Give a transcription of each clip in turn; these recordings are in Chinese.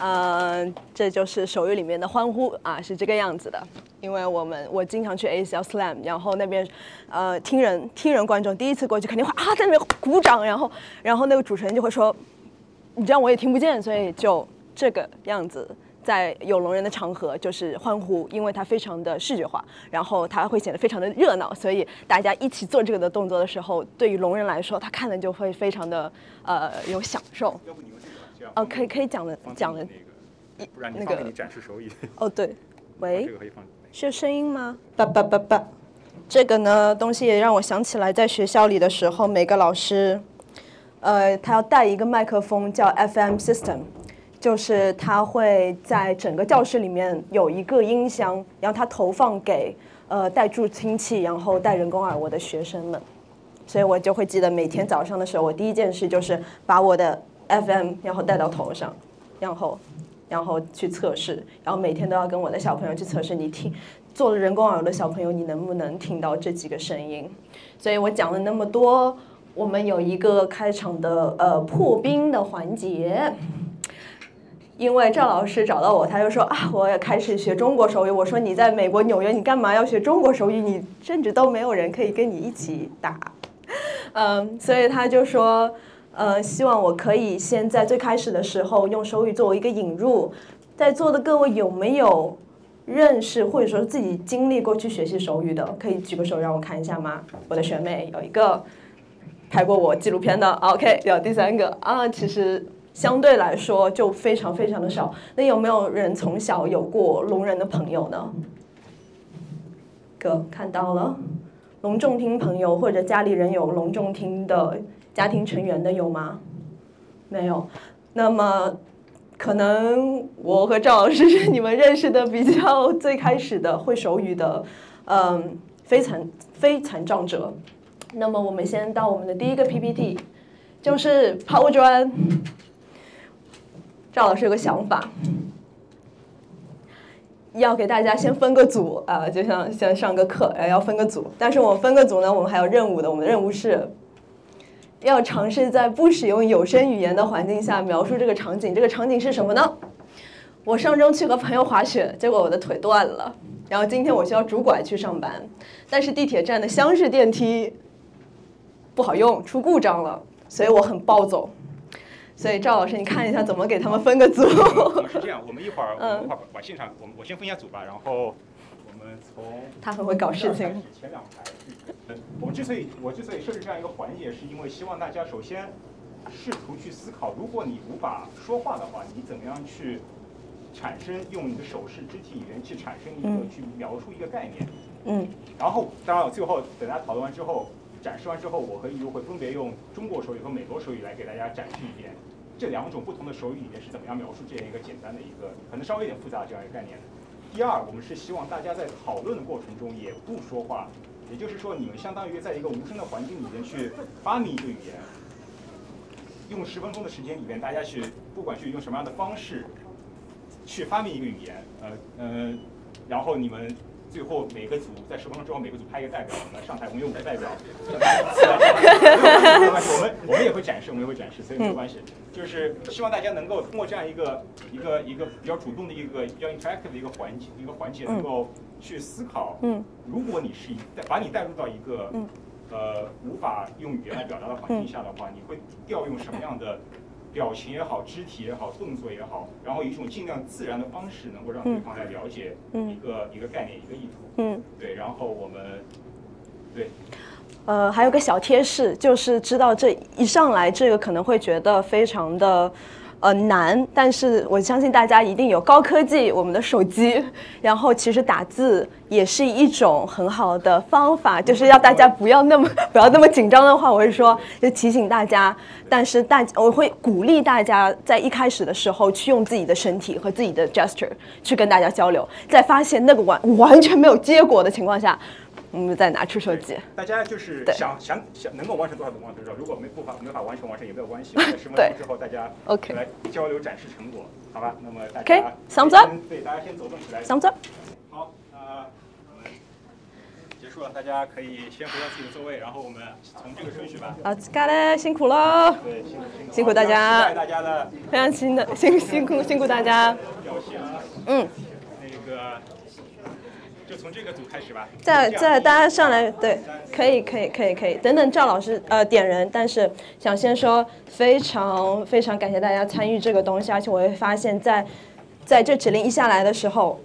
呃，这就是手语里面的欢呼啊，是这个样子的。因为我们我经常去 ACL Slam，然后那边呃听人听人观众第一次过去肯定会啊在那边鼓掌，然后然后那个主持人就会说，你这样我也听不见，所以就这个样子。在有聋人的场合，就是欢呼，因为它非常的视觉化，然后它会显得非常的热闹，所以大家一起做这个的动作的时候，对于聋人来说，他看的就会非常的呃有享受。要不你哦，可以可以讲的讲的那个，不然你那个放给你展示手语。哦，对，喂这，个可以放。是有声音吗？叭叭叭叭，这个呢东西也让我想起来，在学校里的时候，每个老师，呃，他要带一个麦克风，叫 FM system，就是他会在整个教室里面有一个音箱，然后他投放给呃带助听器，然后带人工耳蜗的学生们。所以我就会记得每天早上的时候，我第一件事就是把我的 FM 然后戴到头上，然后然后去测试，然后每天都要跟我的小朋友去测试，你听做了人工耳的小朋友，你能不能听到这几个声音？所以我讲了那么多，我们有一个开场的呃破冰的环节。因为赵老师找到我，他就说啊，我也开始学中国手语。我说你在美国纽约，你干嘛要学中国手语？你甚至都没有人可以跟你一起打。嗯，所以他就说，呃，希望我可以先在最开始的时候用手语作为一个引入。在座的各位有没有认识或者说自己经历过去学习手语的？可以举个手让我看一下吗？我的学妹有一个拍过我纪录片的，OK，有第三个啊，其实相对来说就非常非常的少。那有没有人从小有过聋人的朋友呢？哥看到了。聋重听朋友或者家里人有聋重听的家庭成员的有吗？没有。那么可能我和赵老师是你们认识的比较最开始的会手语的，嗯，非残非残障者。那么我们先到我们的第一个 PPT，就是抛砖。赵老师有个想法。要给大家先分个组啊、就像像上个课，呃，要分个组。但是我们分个组呢，我们还有任务的。我们的任务是要尝试在不使用有声语言的环境下描述这个场景。这个场景是什么呢？我上周去和朋友滑雪，结果我的腿断了。然后今天我需要拄拐去上班，但是地铁站的厢式电梯不好用，出故障了，所以我很暴走。所以赵老师，你看一下怎么给他们分个组。是这样，我们一会儿 我嗯们一会儿把现场，我们我先分一下组吧，然后我们从他很会搞事情。前两排。去我们之所以我之所以设置这样一个环节，是因为希望大家首先试图去思考，如果你无法说话的话，你怎么样去产生用你的手势、肢体语言去产生一个、嗯去描述一个概念。嗯然后，当然最后等大家讨论完之后，展示完之后，我和一如会分别用中国手语和美国手语来给大家展示一遍这两种不同的手语里面是怎么样描述这样一个简单的一个可能稍微有点复杂这样一个概念。第二，我们是希望大家在讨论的过程中也不说话，也就是说，你们相当于在一个无声的环境里面去发明一个语言，用十分钟的时间里面，大家去不管去用什么样的方式去发明一个语言，呃呃，然后你们最后每个组在十分钟之后，每个组派一个代表，我们来上台，我们有五个代表，没关系，我们我们也会展示，我们也会展示，所以没有关系。就是希望大家能够通过这样一个一个一个比较主动的一个比较 interactive 的一个环节一个环节，能够去思考，嗯如果你是一把你带入到一个嗯呃无法用语言来表达的环境下的话，你会调用什么样的表情也好、肢体也好、动作也好，然后以一种尽量自然的方式，能够让对方来了解嗯一个一个概念、一个意图。嗯。对，然后我们对呃，还有个小贴士，就是知道这一上来这个可能会觉得非常的呃难，但是我相信大家一定有高科技，我们的手机，然后其实打字也是一种很好的方法，就是要大家不要那么不要那么紧张的话，我会说就提醒大家，但是大我会鼓励大家在一开始的时候去用自己的身体和自己的 gesture 去跟大家交流，在发现那个完完全没有结果的情况下，我们再拿出手机。大家就是想想想能够完成多少就完成多少，如果没不法没法完成完成也没有关系，在 十分钟之后大家 OK 来交流展示成果，好吧？那么大 OK，家 thumbs up 对大家先走动起来。Thumbs up。好，呃，我们结束了，大家可以先回到自己的座位，然后我们从这个顺序吧。啊，嘎嘞，辛苦喽！对，辛苦辛苦。大家期待大家的非常辛的辛辛苦辛苦大家。嗯，那个，就从这个组开始吧。在在大家上来，对，可以可以可以可以，等等赵老师呃点人，但是想先说非常非常感谢大家参与这个东西，而且我会发现在在这指令一下来的时候，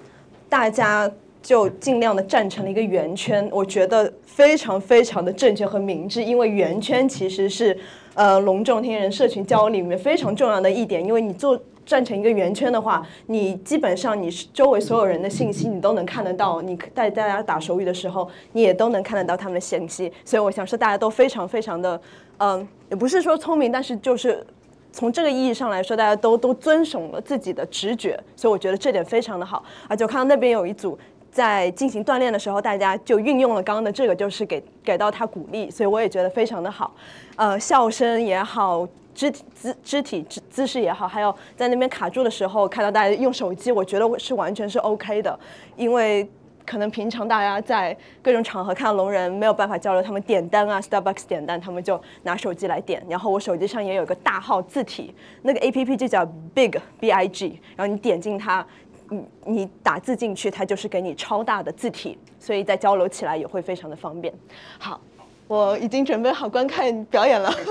大家就尽量的站成了一个圆圈，我觉得非常非常的正确和明智，因为圆圈其实是呃隆重听人社群交流里面非常重要的一点，因为你做。站成一个圆圈的话，你基本上你周围所有人的信息你都能看得到。你带大家打手语的时候，你也都能看得到他们的信息。所以我想说，大家都非常非常的，嗯，也不是说聪明，但是就是从这个意义上来说，大家都都遵守了自己的直觉。所以我觉得这点非常的好。而且我看到那边有一组在进行锻炼的时候，大家就运用了刚刚的这个，就是给给到他鼓励。所以我也觉得非常的好。呃，笑声也好。肢体姿肢体姿姿势也好，还有在那边卡住的时候，看到大家用手机，我觉得是完全是 OK 的，因为可能平常大家在各种场合看到聋人没有办法交流，他们点单啊，Starbucks 点单，他们就拿手机来点。然后我手机上也有个大号字体，那个 APP 就叫 Big B I G，然后你点进它，你你打字进去，它就是给你超大的字体，所以在交流起来也会非常的方便。好，我已经准备好观看表演了。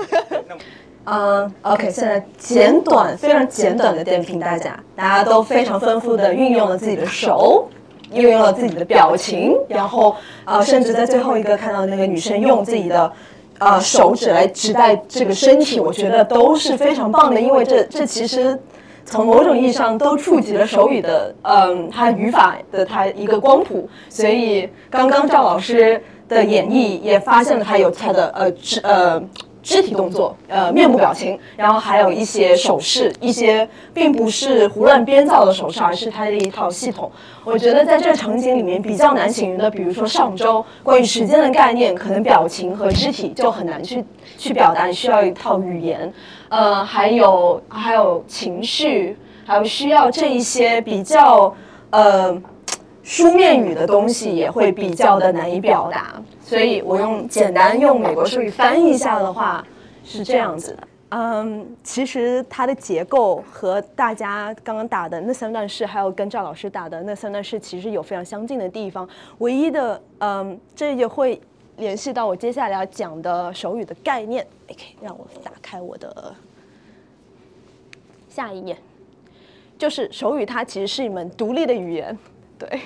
嗯，OK，现在简短，非常简短的点评大家，大家都非常丰富的运用了自己的手，运用了自己的表情，然后呃，甚至在最后一个看到那个女生用自己的呃手指来指代这个身体，我觉得都是非常棒的，因为这这其实从某种意义上都触及了手语的嗯它语法的它一个光谱，所以刚刚赵老师的演绎也发现了他有他的呃指呃。肢体动作，呃，面部表情，然后还有一些手势，一些并不是胡乱编造的手势，而是它的一套系统。我觉得在这场景里面比较难形容的，比如说上周关于时间的概念，可能表情和肢体就很难去去表达，需要一套语言，呃，还有还有情绪，还有需要这一些比较呃书面语的东西，也会比较的难以表达。所以我用简单用美国术语翻译一下的话是这样子的，嗯，其实它的结构和大家刚刚打的那三段式，还有跟赵老师打的那三段式，其实有非常相近的地方。唯一的，嗯，这也会联系到我接下来要讲的手语的概念。OK，让我打开我的下一页，就是手语它其实是一门独立的语言。对，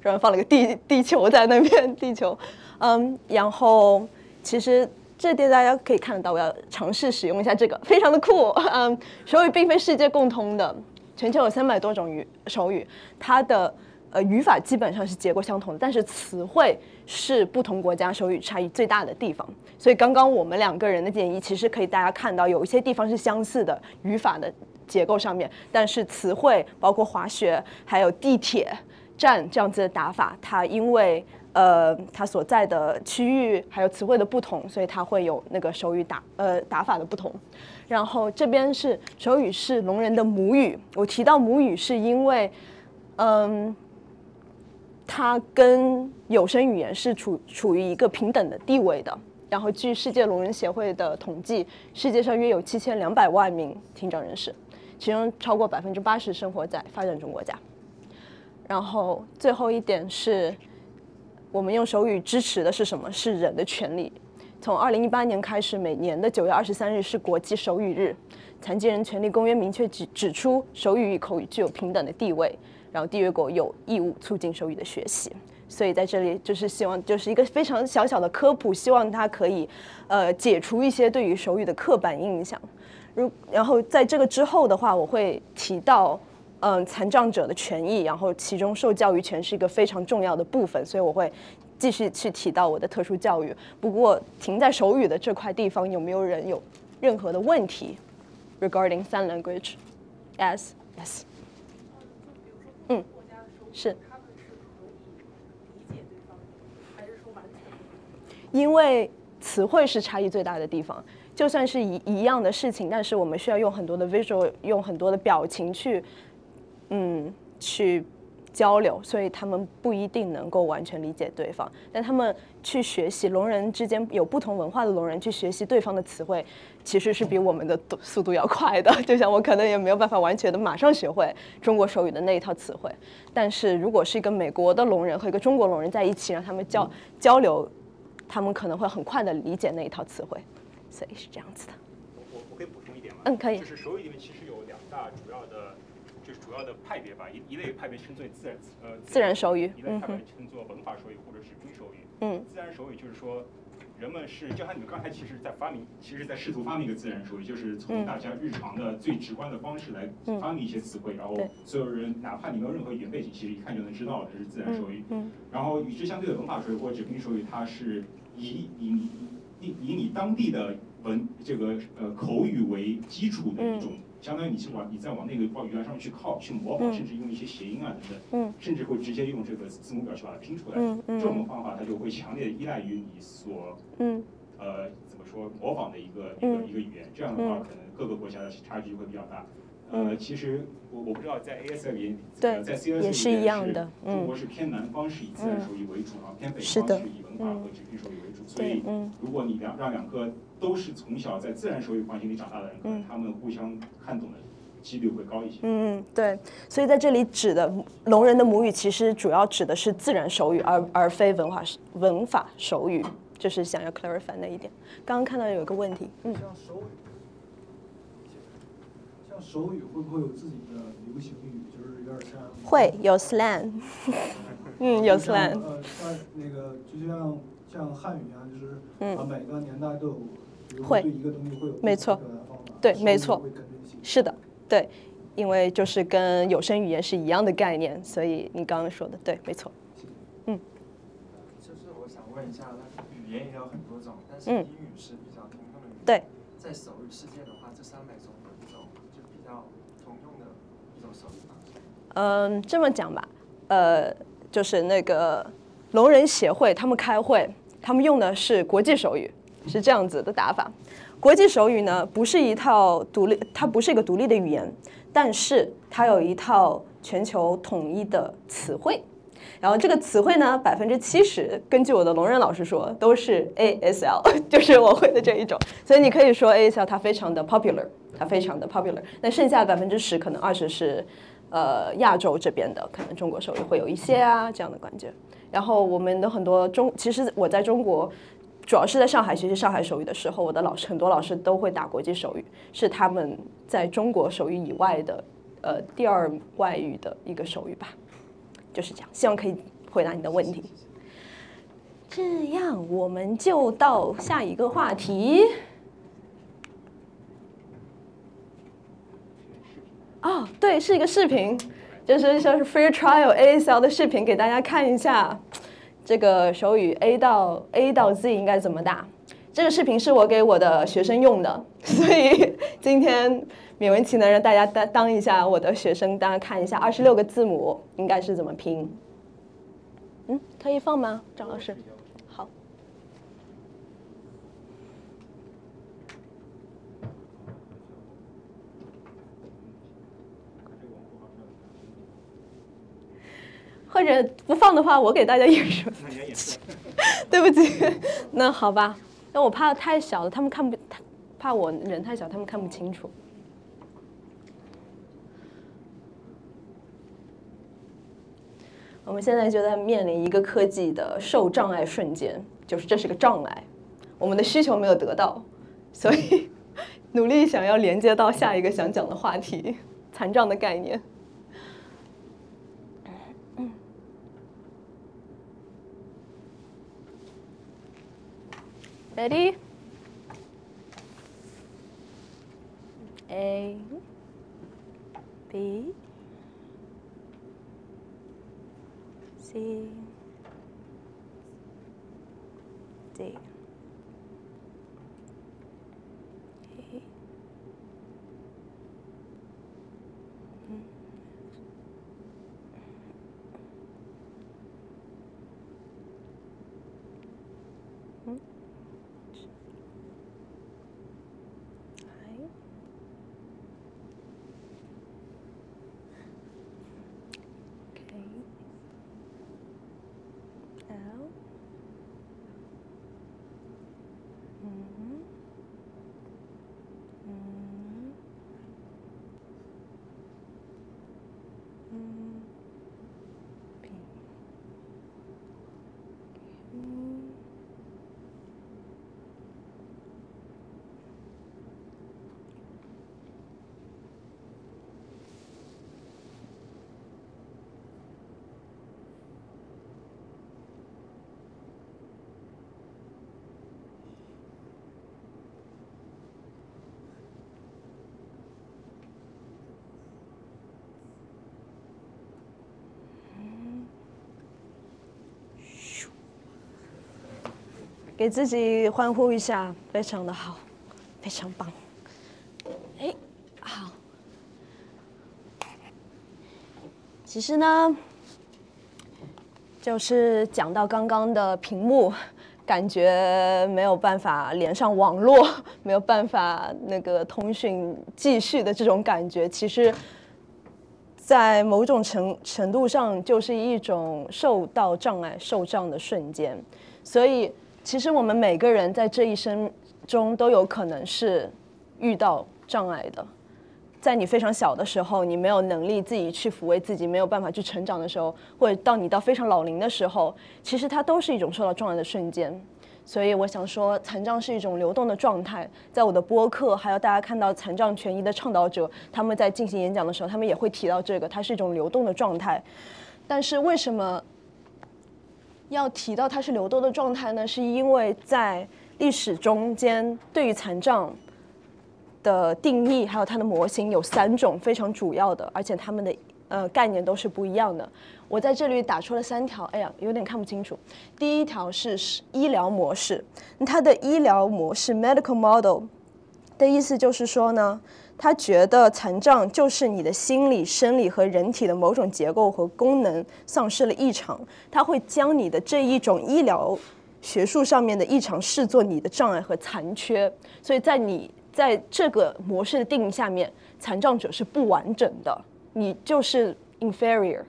然后放了个地地球在那边，地球。嗯，然后其实这点大家可以看得到，我要尝试使用一下这个，非常的酷。嗯，手语并非世界共通的，全球有三百多种语手语，它的呃语法基本上是结构相同的，但是词汇是不同国家手语差异最大的地方。所以刚刚我们两个人的建议，其实可以大家看到有一些地方是相似的语法的结构上面，但是词汇包括滑雪还有地铁站这样子的打法，它因为呃，它所在的区域还有词汇的不同，所以它会有那个手语打呃打法的不同。然后这边是手语是聋人的母语，我提到母语是因为，嗯，它跟有声语言是处处于一个平等的地位的。然后据世界聋人协会的统计，世界上约有七千两百万名听障人士，其中超过百分之八十生活在发展中国家。然后最后一点是。我们用手语支持的是什么？是人的权利。从二零一八年开始，每年的九月二十三日是国际手语日。残疾人权利公约明确指指出，手语与口语具有平等的地位。然后缔约国有义务促进手语的学习。所以在这里就是希望，就是一个非常小小的科普，希望它可以，呃，解除一些对于手语的刻板印象。如然后在这个之后的话，我会提到。嗯，残障者的权益，然后其中受教育权是一个非常重要的部分，所以我会继续去提到我的特殊教育。不过停在手语的这块地方，有没有人有任何的问题？Regarding sign language，yes yes。嗯，是。因为词汇是差异最大的地方，就算是一一样的事情，但是我们需要用很多的 visual，用很多的表情去。嗯，去交流，所以他们不一定能够完全理解对方。但他们去学习聋人之间有不同文化的聋人去学习对方的词汇，其实是比我们的速度要快的。就像我可能也没有办法完全的马上学会中国手语的那一套词汇，但是如果是一个美国的聋人和一个中国聋人在一起，让他们交交流，他们可能会很快的理解那一套词汇。所以是这样子的。我我我可以补充一点吗？嗯，可以。就是手语里面其实有两大主要的。就是主要的派别吧，一一类派别称作自然呃自然手语，一类派别称作文法手语或者是拼手语。嗯，自然手语就是说，人们是就像你们刚才其实在发明，其实在试图发明一个自然手语，就是从大家日常的最直观的方式来发明一些词汇，然后所有人哪怕你没有任何语言背景，其实一看就能知道这是自然手语。嗯，然后与之相对的文法手语或者拼手语，它是以以你以以你当地的文这个呃口语为基础的一种。相当于你是往你再往那个报语言上面去靠去模仿，甚至用一些谐音啊等等，甚至会直接用这个字母表去把它拼出来。这种方法它就会强烈的依赖于你所呃怎么说模仿的一个一个一个语言。这样的话，可能各个国家的差距会比较大。呃，其实我我不知道在 ASL 里，在 CSL 里面是中国是偏南方是以自然手语为主，然后偏北方是以文化和纸拼手语为主。所以如果你两让两个都是从小在自然手语环境里长大的人，可能他们互相看懂的几率会高一些。嗯嗯，对。所以在这里指的聋人的母语，其实主要指的是自然手语，而而非文化文法手语。就是想要 clarify 那一点。刚刚看到有一个问题，嗯。像手语，像手语会不会有自己的流行语？就是有点像。会有 slang。嗯，有 slang。呃，像那个就像像汉语一样，就是啊每个年代都有。会，没错，对，没错，是的，对，因为就是跟有声语言是一样的概念，所以你刚刚说的对，没错，嗯。就是我想问一下，那语言也有很多种，但是英语是比较通用的语言。对。在手语世界的话，这三百种有一种就比较通用的一种手语方式。嗯，这么讲吧，呃，就是那个聋人协会他们开会，他们用的是国际手语。是这样子的打法，国际手语呢不是一套独立，它不是一个独立的语言，但是它有一套全球统一的词汇，然后这个词汇呢百分之七十，根据我的聋人老师说都是 ASL，就是我会的这一种，所以你可以说 ASL 它非常的 popular，它非常的 popular，那剩下百分之十可能二十是呃亚洲这边的，可能中国手语会有一些啊这样的感觉，然后我们的很多中，其实我在中国。主要是在上海学习上海手语的时候，我的老师很多老师都会打国际手语，是他们在中国手语以外的呃第二外语的一个手语吧，就是这样。希望可以回答你的问题。这样我们就到下一个话题。哦，对，是一个视频，就是像是 free trial ASL 的视频，给大家看一下。这个手语 A 到 A 到 Z 应该怎么打？这个视频是我给我的学生用的，所以今天勉为其难让大家当当一下我的学生，大家看一下二十六个字母应该是怎么拼。嗯，可以放吗，张老师？或者不放的话，我给大家演示。对不起，那好吧。那我怕太小了，他们看不，怕我人太小，他们看不清楚。我们现在就在面临一个科技的受障碍瞬间，就是这是个障碍，我们的需求没有得到，所以 努力想要连接到下一个想讲的话题——残障的概念。Ready? A, B, C, D. 给自己欢呼一下，非常的好，非常棒。哎，好。其实呢，就是讲到刚刚的屏幕，感觉没有办法连上网络，没有办法那个通讯继续的这种感觉，其实，在某种程程度上，就是一种受到障碍、受障的瞬间。所以，其实我们每个人在这一生中都有可能是遇到障碍的。在你非常小的时候，你没有能力自己去抚慰自己，没有办法去成长的时候，或者到你到非常老龄的时候，其实它都是一种受到障碍的瞬间。所以我想说，残障是一种流动的状态。在我的播客，还有大家看到残障权益的倡导者，他们在进行演讲的时候，他们也会提到这个，它是一种流动的状态。但是为什么要提到它是流动的状态呢？是因为在历史中间，对于残障。的定义还有它的模型有三种非常主要的，而且它们的呃概念都是不一样的。我在这里打出了三条，哎呀，有点看不清楚。第一条是医疗模式，它的医疗模式 （medical model） 的意思就是说呢，他觉得残障就是你的心理、生理和人体的某种结构和功能丧失了异常，他会将你的这一种医疗学术上面的异常视作你的障碍和残缺，所以在你。在这个模式的定义下面，残障者是不完整的，你就是 inferior，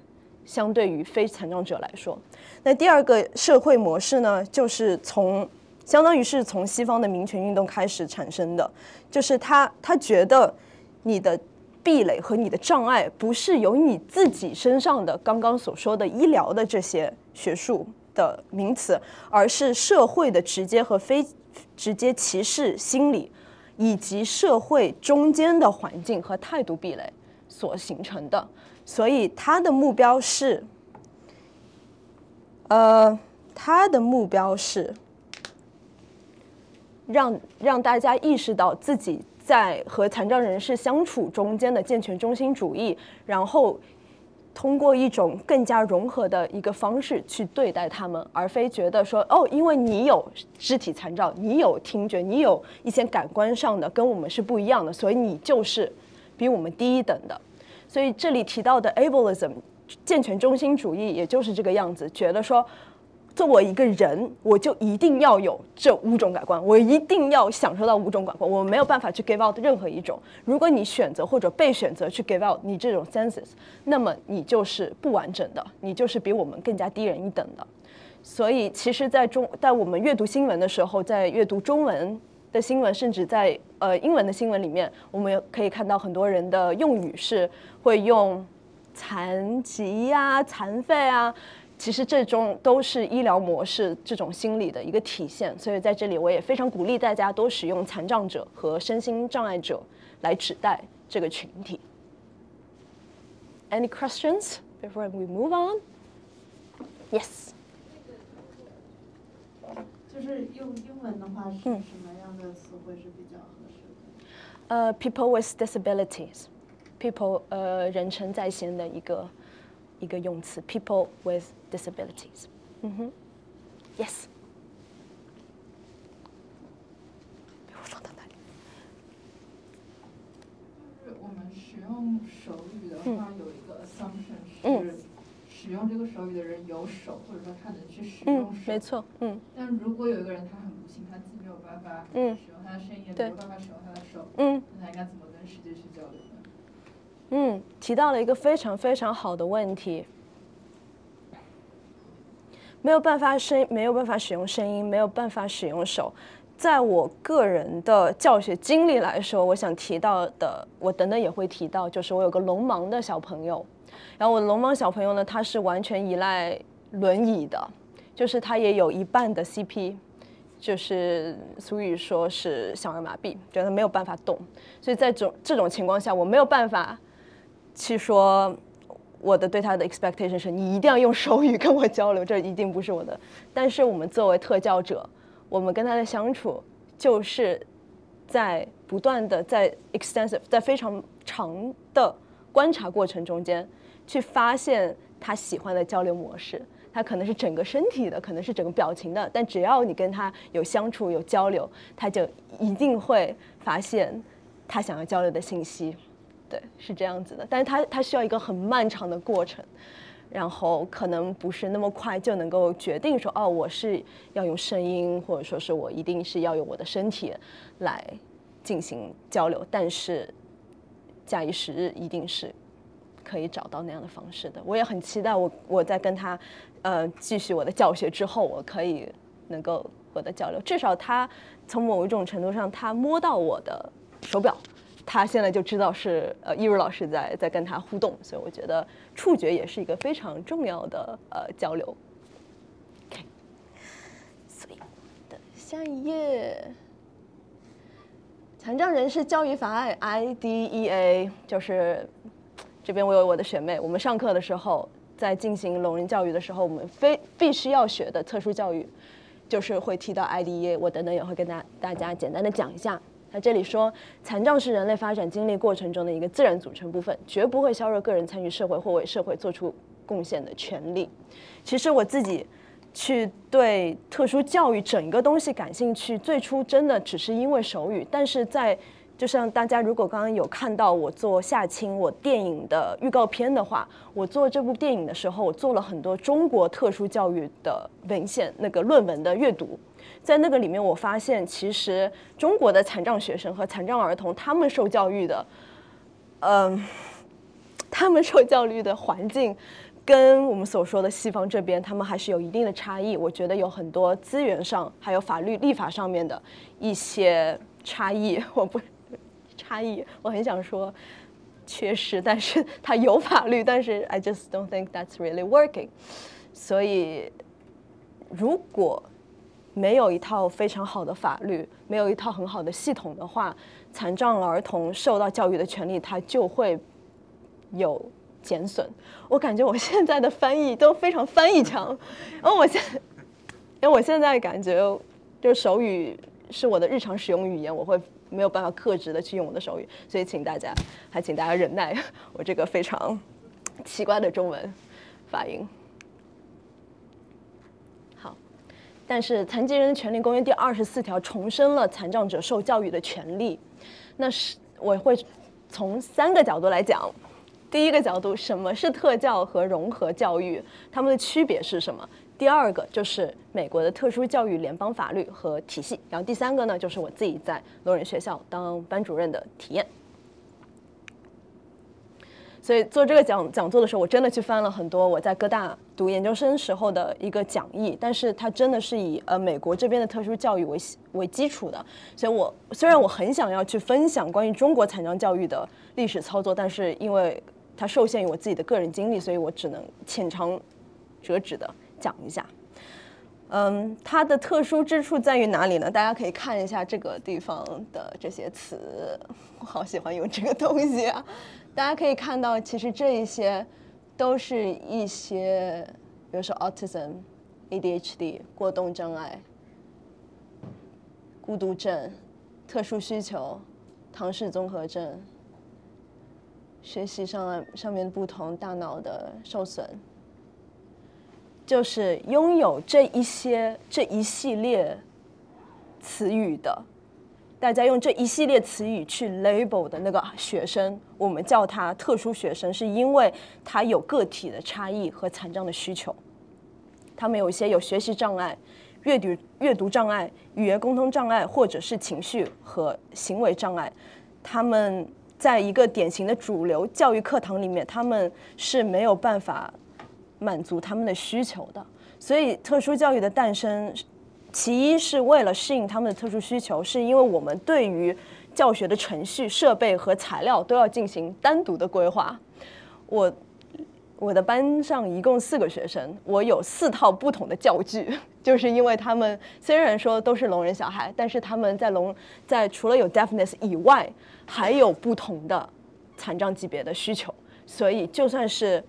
相对于非残障者来说。那第二个社会模式呢，就是从相当于是从西方的民权运动开始产生的，就是他他觉得你的壁垒和你的障碍不是由你自己身上的刚刚所说的医疗的这些学术的名词，而是社会的直接和非直接歧视心理。以及社会中间的环境和态度壁垒所形成的，所以他的目标是，呃，他的目标是让让大家意识到自己在和残障人士相处中间的健全中心主义，然后。通过一种更加融合的一个方式去对待他们，而非觉得说哦，因为你有肢体残障，你有听觉，你有一些感官上的跟我们是不一样的，所以你就是比我们低一等的。所以这里提到的 ableism 健全中心主义，也就是这个样子，觉得说。作为一个人，我就一定要有这五种感官，我一定要享受到五种感官，我没有办法去 give out 任何一种。如果你选择或者被选择去 give out 你这种 senses，那么你就是不完整的，你就是比我们更加低人一等的。所以，其实，在中在我们阅读新闻的时候，在阅读中文的新闻，甚至在呃英文的新闻里面，我们可以看到很多人的用语是会用残疾呀、残废啊。其实这种都是医疗模式这种心理的一个体现，所以在这里我也非常鼓励大家多使用残障者和身心障碍者来指代这个群体。Any questions before we move on? Yes. 就是用英文的话是什么样的词汇是比较合适的？呃，people with disabilities, people 呃人称在先的一个。一个用词，people with disabilities。嗯哼，yes。我放到哪里？就是我们使用手语的话，有一个 assumption 是使用这个手语的人有手，或者说他能去使用手。嗯，没错，嗯。但如果有一个人他很不幸，他既没有办法使用他的声音，也没有办法使用他的手，嗯，那他应该怎么跟世界去交流？嗯，提到了一个非常非常好的问题。没有办法声，没有办法使用声音，没有办法使用手。在我个人的教学经历来说，我想提到的，我等等也会提到，就是我有个聋盲的小朋友。然后我聋盲小朋友呢，他是完全依赖轮椅的，就是他也有一半的 CP，就是俗语说是小儿麻痹，觉得没有办法动。所以在这种这种情况下，我没有办法。去说我的对他的 expectation 是你一定要用手语跟我交流，这一定不是我的。但是我们作为特教者，我们跟他的相处就是在不断的在 extensive 在非常长的观察过程中间，去发现他喜欢的交流模式，他可能是整个身体的，可能是整个表情的，但只要你跟他有相处、有交流，他就一定会发现他想要交流的信息。对，是这样子的。但是他他需要一个很漫长的过程，然后可能不是那么快就能够决定说，哦，我是要用声音，或者说是我一定是要用我的身体来进行交流。但是假以时日，一定是可以找到那样的方式的。我也很期待，我我在跟他呃继续我的教学之后，我可以能够获得交流。至少他从某一种程度上，他摸到我的手表。他现在就知道是呃，一如老师在在跟他互动，所以我觉得触觉也是一个非常重要的呃交流。OK，所以的下一页，残障人士教育法案 IDEA 就是这边我有我的学妹，我们上课的时候在进行聋人教育的时候，我们非必须要学的特殊教育，就是会提到 IDEA，我等等也会跟大大家简单的讲一下。那这里说，残障是人类发展经历过程中的一个自然组成部分，绝不会削弱个人参与社会或为社会做出贡献的权利。其实我自己去对特殊教育整个东西感兴趣，最初真的只是因为手语，但是在就像大家如果刚刚有看到我做夏青我电影的预告片的话，我做这部电影的时候，我做了很多中国特殊教育的文献那个论文的阅读。在那个里面，我发现其实中国的残障学生和残障儿童，他们受教育的，嗯，他们受教育的环境，跟我们所说的西方这边，他们还是有一定的差异。我觉得有很多资源上，还有法律立法上面的一些差异。我不差异，我很想说缺失，但是他有法律，但是 I just don't think that's really working。所以如果没有一套非常好的法律，没有一套很好的系统的话，残障儿童受到教育的权利，它就会有减损。我感觉我现在的翻译都非常翻译强，然后我现，因为我现在感觉就手语是我的日常使用语言，我会没有办法克制的去用我的手语，所以请大家，还请大家忍耐我这个非常奇怪的中文发音。但是《残疾人权利公约》第二十四条重申了残障者受教育的权利。那是我会从三个角度来讲。第一个角度，什么是特教和融合教育？它们的区别是什么？第二个就是美国的特殊教育联邦法律和体系。然后第三个呢，就是我自己在聋人学校当班主任的体验。所以做这个讲讲座的时候，我真的去翻了很多我在哥大读研究生时候的一个讲义，但是它真的是以呃美国这边的特殊教育为为基础的。所以我虽然我很想要去分享关于中国残障教育的历史操作，但是因为它受限于我自己的个人经历，所以我只能浅尝辄止的讲一下。嗯，它的特殊之处在于哪里呢？大家可以看一下这个地方的这些词，我好喜欢用这个东西啊。大家可以看到，其实这一些都是一些，比如说 autism、ADHD、过动障碍、孤独症、特殊需求、唐氏综合症、学习上上面不同、大脑的受损，就是拥有这一些这一系列词语的。大家用这一系列词语去 label 的那个学生，我们叫他特殊学生，是因为他有个体的差异和残障的需求。他们有一些有学习障碍、阅读阅读障碍、语言沟通障碍，或者是情绪和行为障碍。他们在一个典型的主流教育课堂里面，他们是没有办法满足他们的需求的。所以，特殊教育的诞生。其一是为了适应他们的特殊需求，是因为我们对于教学的程序、设备和材料都要进行单独的规划。我我的班上一共四个学生，我有四套不同的教具，就是因为他们虽然说都是聋人小孩，但是他们在聋在除了有 deafness 以外，还有不同的残障级别的需求，所以就算是。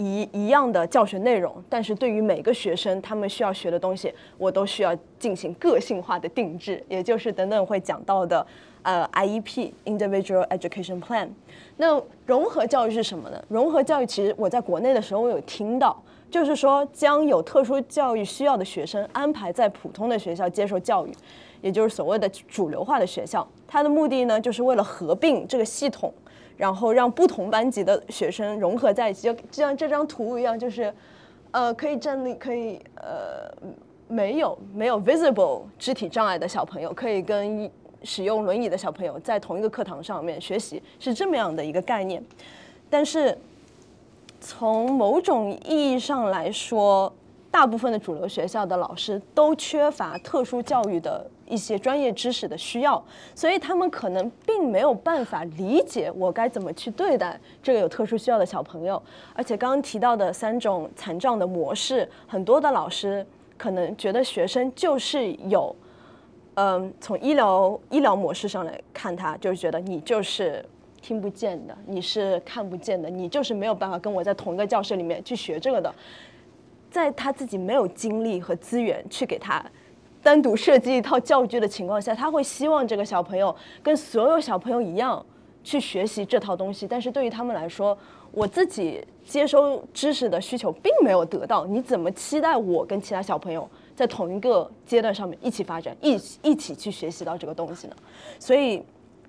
一一样的教学内容，但是对于每个学生他们需要学的东西，我都需要进行个性化的定制，也就是等等会讲到的，呃，IEP Individual Education Plan。那融合教育是什么呢？融合教育其实我在国内的时候我有听到，就是说将有特殊教育需要的学生安排在普通的学校接受教育，也就是所谓的主流化的学校。它的目的呢，就是为了合并这个系统，然后让不同班级的学生融合在一起，就就像这张图一样，就是，呃，可以站立，可以呃没有没有 visible 肢体障碍的小朋友，可以跟使用轮椅的小朋友在同一个课堂上面学习，是这么样的一个概念。但是从某种意义上来说，大部分的主流学校的老师都缺乏特殊教育的一些专业知识的需要，所以他们可能并没有办法理解我该怎么去对待这个有特殊需要的小朋友。而且刚刚提到的三种残障的模式，很多的老师可能觉得学生就是有，嗯，从医疗医疗模式上来看他，就是觉得你就是听不见的，你是看不见的，你就是没有办法跟我在同一个教室里面去学这个的。在他自己没有精力和资源去给他单独设计一套教具的情况下，他会希望这个小朋友跟所有小朋友一样去学习这套东西。但是对于他们来说，我自己接收知识的需求并没有得到，你怎么期待我跟其他小朋友在同一个阶段上面一起发展，一起一起去学习到这个东西呢？所以。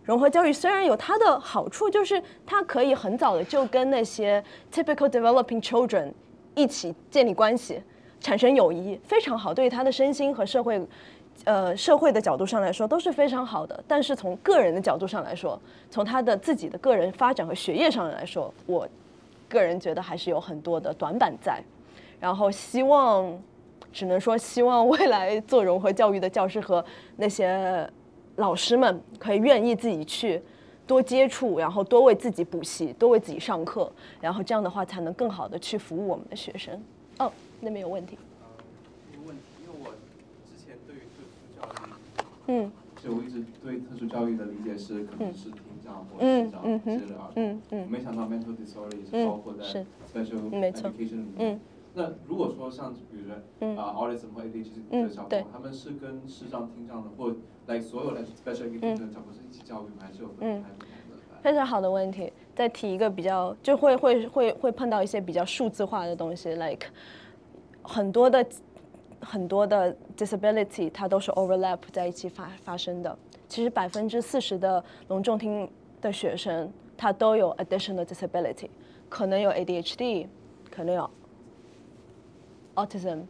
融合教育虽然有它的好处，就是它可以很早的就跟那些 typical developing children 一起建立关系，产生友谊，非常好。对于他的身心和社会，呃，社会的角度上来说都是非常好的。但是从个人的角度上来说，从他的自己的个人发展和学业上来说，我个人觉得还是有很多的短板在。然后希望，只能说希望未来做融合教育的教师和那些。老师们可以愿意自己去多接触，然后多为自己补习，多为自己上课，然后这样的话才能更好的去服务我们的学生。哦，那边有问题。一个问题，因为我之前对于特殊教育，嗯，就我一直对特殊教育的理解是可能是听障或者视障嗯哼这类儿童，嗯嗯没想到 mental disorder 也是嗯包括在是 special 没错 education 里面。嗯那如果说像比如说嗯啊 autism 或 ADHD 的小朋友，他们是跟视障、听障的或 like 所有的 special education 的小朋友是一起教育吗？还是有分嗯开？非常好的问题。再提一个比较，就会会会会碰到一些比较数字化的东西，like 很多的很多的 disability 它都是 overlap 在一起发发生的。其实百分之四十的聋重听的学生，他都有 additional disability，可能有 ADHD，可能有 autism，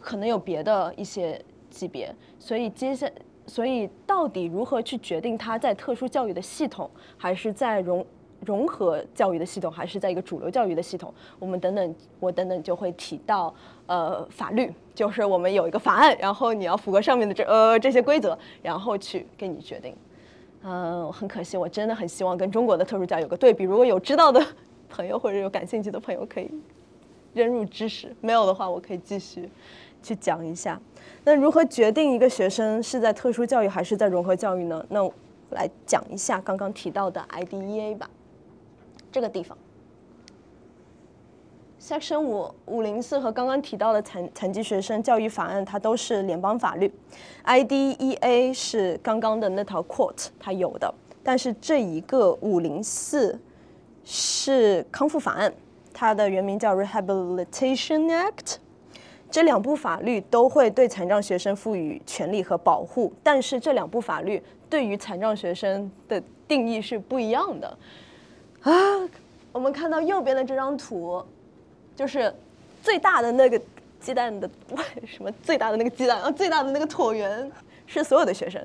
可能有别的一些级别。所以接下，所以到底如何去决定他在特殊教育的系统，还是在融融合教育的系统，还是在一个主流教育的系统？我们等等，我等等就会提到，呃，法律，就是我们有一个法案，然后你要符合上面的这呃这些规则，然后去给你决定。嗯、很可惜，我真的很希望跟中国的特殊教育有个对比。如果有知道的朋友或者有感兴趣的朋友，可以扔入知识。没有的话，我可以继续去讲一下。那如何决定一个学生是在特殊教育还是在融合教育呢？那我来讲一下刚刚提到的 IDEA 吧，这个地方。Section 五五零四和刚刚提到的残残疾学生教育法案，它都是联邦法律。IDEA 是刚刚的那套 Quote 它有的，但是这一个五零四是康复法案，它的原名叫 Rehabilitation Act。这两部法律都会对残障学生赋予权利和保护，但是这两部法律对于残障学生的定义是不一样的。啊，我们看到右边的这张图，就是最大的那个鸡蛋的 什么最大的那个鸡蛋，啊，最大的那个椭圆是所有的学生，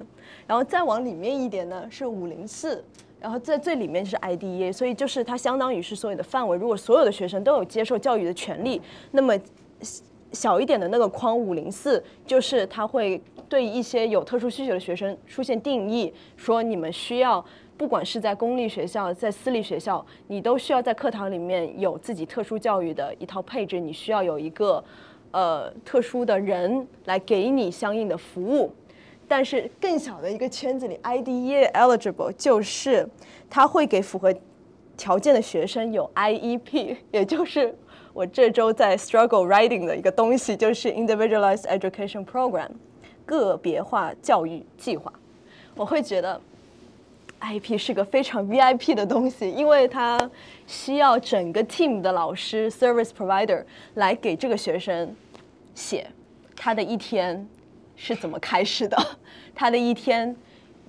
然后再往里面一点呢是五零四，然后在最里面是 IDEA，所以就是它相当于是所有的范围。如果所有的学生都有接受教育的权利，那么小一点的那个框五零四，就是它会对一些有特殊需求的学生出现定义，说你们需要。不管是在公立学校，在私立学校，你都需要在课堂里面有自己特殊教育的一套配置，你需要有一个呃特殊的人来给你相应的服务。但是更小的一个圈子里，IDEA eligible 就是它会给符合条件的学生有 IEP，也就是我这周在 struggle writing 的一个东西，就是 individualized education program 个别化教育计划。我会觉得。IEP 是个非常 VIP 的东西，因为它需要整个 team 的老师 service provider 来给这个学生写他的一天是怎么开始的，他的一天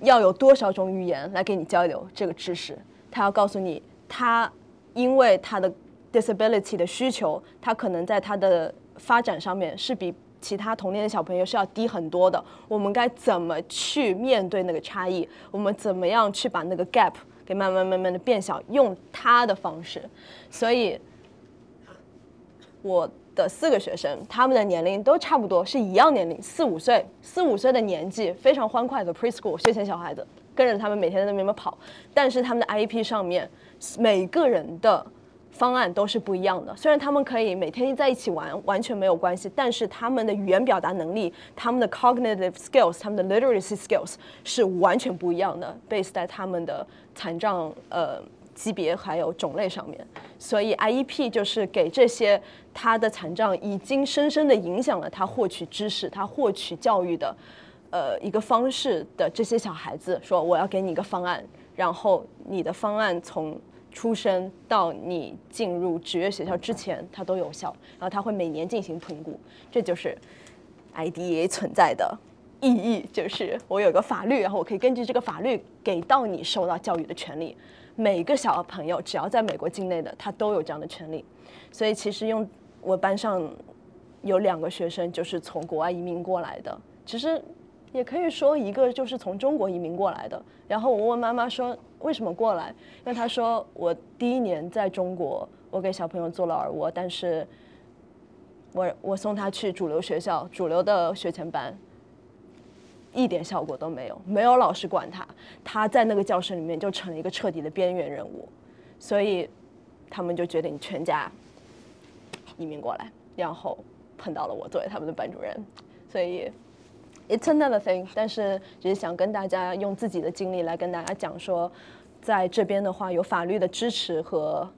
要有多少种语言来给你交流这个知识，他要告诉你他因为他的 disability 的需求，他可能在他的发展上面是比其他同龄的小朋友是要低很多的。我们该怎么去面对那个差异？我们怎么样去把那个 gap 给慢慢慢慢的变小？用他的方式。所以，我的四个学生，他们的年龄都差不多，是一样年龄，四五岁，四五岁的年纪，非常欢快的 preschool 学前小孩子，跟着他们每天在那边跑。但是他们的 IEP 上面，每个人的方案都是不一样的。虽然他们可以每天在一起玩，完全没有关系，但是他们的语言表达能力、他们的 cognitive skills、他们的 literacy skills 是完全不一样的，base 在他们的残障呃级别还有种类上面。所以 IEP 就是给这些他的残障已经深深的影响了他获取知识、他获取教育的呃一个方式的这些小孩子，说我要给你一个方案，然后你的方案从出生到你进入职业学校之前，它都有效，然后它会每年进行评估，这就是 IDEA 存在的意义，就是我有个法律，然后我可以根据这个法律给到你受到教育的权利。每个小朋友只要在美国境内的，他都有这样的权利。所以其实用我班上有两个学生就是从国外移民过来的，其实也可以说一个就是从中国移民过来的。然后我问妈妈说为什么过来，那她说我第一年在中国，我给小朋友做了耳蜗，但是我我送他去主流学校，主流的学前班。一点效果都没有，没有老师管他，他在那个教室里面就成了一个彻底的边缘人物，所以他们就决定全家移民过来，然后碰到了我作为他们的班主任，所以 it's another thing。但是只是想跟大家用自己的经历来跟大家讲说，在这边的话有法律的支持和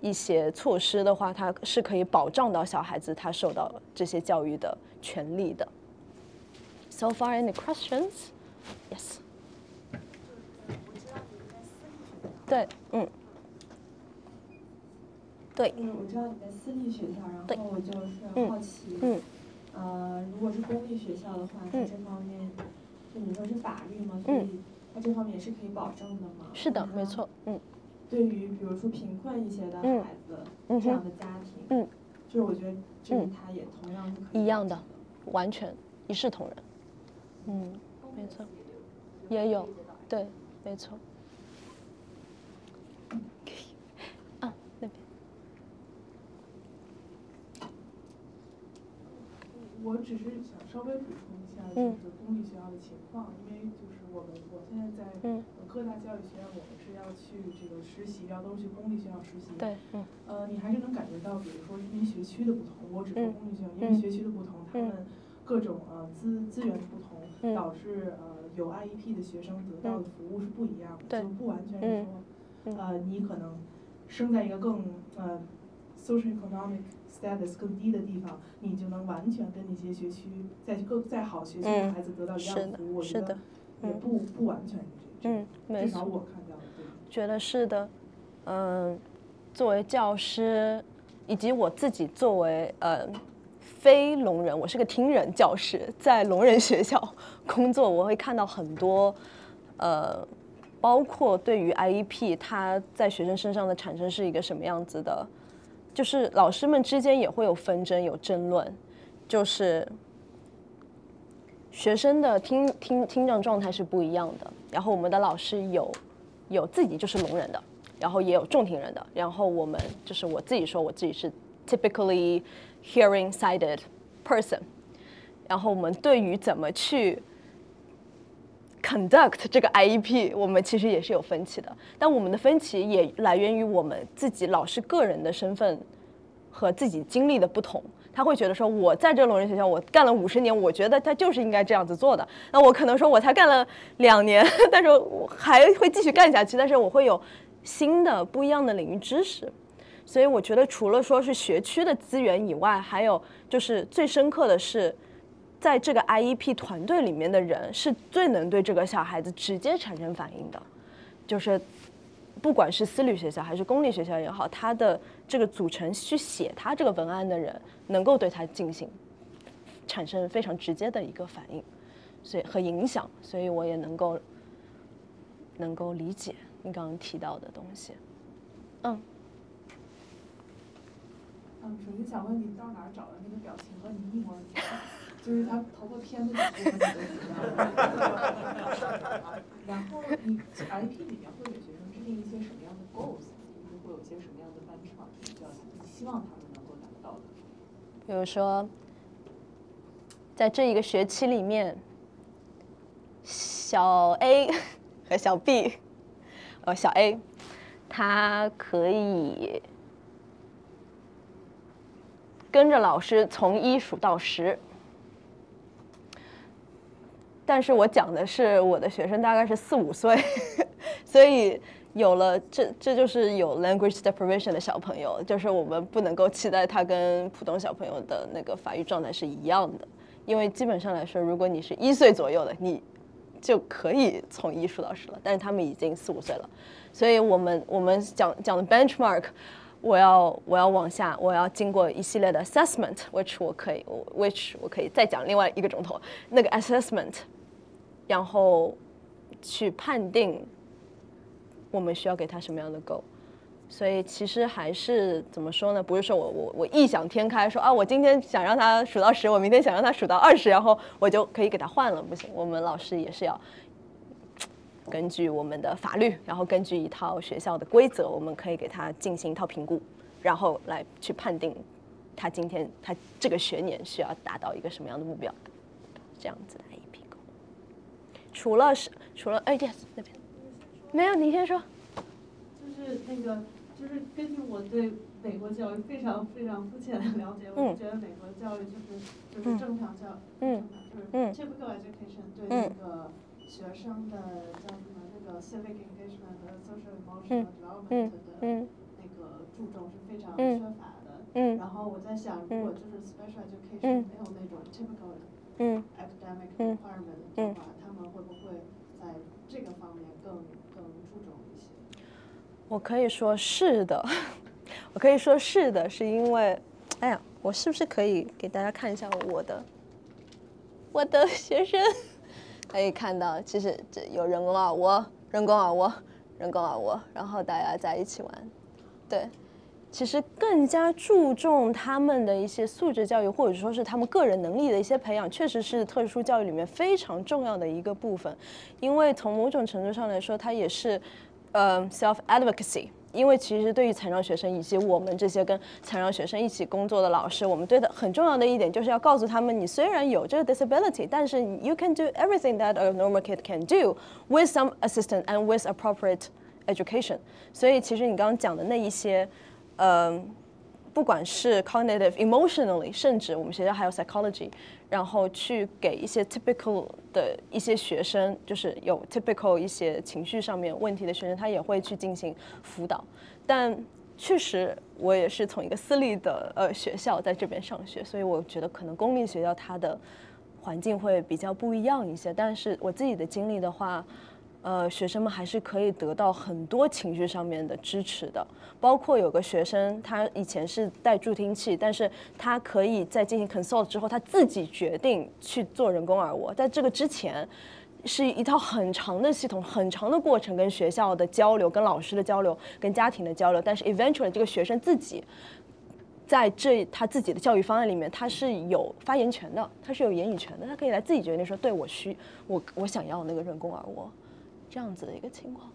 一些措施的话，它是可以保障到小孩子他受到这些教育的权利的。So far, any questions? Yes. 对，嗯，对，嗯，我知道你在私立学校，然后我就是好奇，嗯呃，如果是公立学校的话，它嗯这方面，就你说是法律吗，所以它这方面也是可以保证的吗？是的，没错，嗯。对于比如说贫困一些的嗯。孩子，嗯这样，的家庭，嗯，就是我觉得这个嗯。它也同样是可以一样的。完全一视同仁，嗯，没错，也有，对，没错。啊，那边，我只是想稍微补充一下，嗯就是公立学校的情况，因为就是我们我现在在嗯。呃各大教育学院，我们是要去这个实习，要都是去公立学校实习。对，嗯。呃，你还是能感觉到，比如说因为学区的不同，我只说嗯。公立学校，因嗯。为学区的不同，他嗯。们各种呃资资源的不同，嗯导致呃有 IEP 的学生得到的服务是不一样的，就不完全嗯是说，嗯呃，你可能生在一个更呃 social economic status 更低的地方，你就能完全跟那些学区在更再好学区的嗯孩子得到一样的的服务，我是的觉得也嗯不不完全是这样，嗯，没至少错。我看到的。觉得是的，嗯，作为教师，以及我自己作为呃非聋人，我是个听人教师，在聋人学校工作，我会看到很多呃，包括对于 IEP 它在学生身上的产生是一个什么样子的，就是老师们之间也会有纷争、有争论，就是学生的听听听障状态是不一样的，然后我们的老师有有自己就是聋人的，然后也有重听人的，然后我们就是我自己说我自己是 typically hearing sighted person，然后我们对于怎么去 conduct 这个 IEP，我们其实也是有分歧的，但我们的分歧也来源于我们自己老师个人的身份和自己经历的不同。他会觉得说，我在这聋人学校我干了五十年，我觉得他就是应该这样子做的。那我可能说我才干了两年，但是我还会继续干下去，但是我会有新的不一样的领域知识。所以我觉得除了说是学区的资源以外，还有就是最深刻的是，在这个 IEP 团队里面的人是最能对这个小孩子直接产生反应的。就是不管是私立学校还是公立学校也好，他的这个组成去写他这个文案的人，能够对他进行产生非常直接的一个反应，所以和影响，所以我也能够能够理解你刚刚提到的东西。嗯，嗯，首先想问你到哪儿找的那个表情和你一模一样，就是他头发偏的角度和你都一样。然后你 IP 里面会给学生制定一些什么样的 goals，就是会有一些什么样的 benchmark，比较希望他们能够达到的。比如说，在这一个学期里面，小 A 和小 B，呃，小 A，他可以跟着老师从一数到十，但是我讲的是我的学生大概是四五岁，所以有了这这就是有 language deprivation 的小朋友，就是我们不能够期待他跟普通小朋友的那个发育状态是一样的，因为基本上来说，如果你是一岁左右的，你就可以从一数到十了，但是他们已经四五岁了，所以我们我们讲讲的 benchmark。我要我要往下，我要经过一系列的 assessment，which 我可以，which 我可以再讲另外一个钟头。那个 assessment，然后去判定我们需要给他什么样的 go。所以其实还是怎么说呢？不是说我我我异想天开说啊，我今天想让他数到十，我明天想让他数到二十，然后我就可以给他换了，不行。我们老师也是要根据我们的法律，然后根据一套学校的规则，我们可以给他进行一套评估，然后来去判定他今天他这个学年需要达到一个什么样的目标，这样子的 AP 构。除了是除了哎 yes 那边没有，你先说。就是那个，就是根据我对美国教育非常非常肤浅的了解，我觉得美国教育就是就是正常教育，嗯。就是 typical education 对那个学生的叫什么那个 civic engagement 和 social emotional development 的嗯。那个注重是非常嗯。缺乏的。嗯。然后我在想，如果就是 special education 嗯。没有那种 typical 嗯。academic 嗯。requirement 嗯的话，他们会不会在这个方面更更注重一些？我可以说是的，我可以说是的，是因为，哎呀，我是不是可以给大家看一下我的我的学生？可以看到，其实这有人工耳蜗、人工耳蜗、人工耳蜗，然后大家在一起玩，对。其实更加注重他们的一些素质教育，或者说是他们个人能力的一些培养，确实是特殊教育里面非常重要的一个部分。因为从某种程度上来说，它也是，呃，self advocacy。因为其实对于残障学生以及我们这些跟残障学生一起工作的老师，我们对的很重要的一点就是要告诉他们，你虽然有这个 disability，但是 you can do everything that a normal kid can do with some assistance and with appropriate education。所以其实你刚刚讲的那一些。嗯，不管是 cognitive、emotionally，甚至我们学校还有 psychology，然后去给一些 typical 的一些学生，就是有 typical 一些情绪上面问题的学生，他也会去进行辅导。但确实，我也是从一个私立的呃学校在这边上学，所以我觉得可能公立学校它的环境会比较不一样一些。但是我自己的经历的话，呃，学生们还是可以得到很多情绪上面的支持的。包括有个学生，他以前是带助听器，但是他可以在进行 consult 之后，他自己决定去做人工耳蜗。在这个之前，是一套很长的系统、很长的过程，跟学校的交流、跟老师的交流、跟家庭的交流。但是 eventually 这个学生自己在这他自己的教育方案里面，他是有发言权的，他是有言语权的，他可以来自己决定说，对我需我我想要那个人工耳蜗，这样子的一个情况。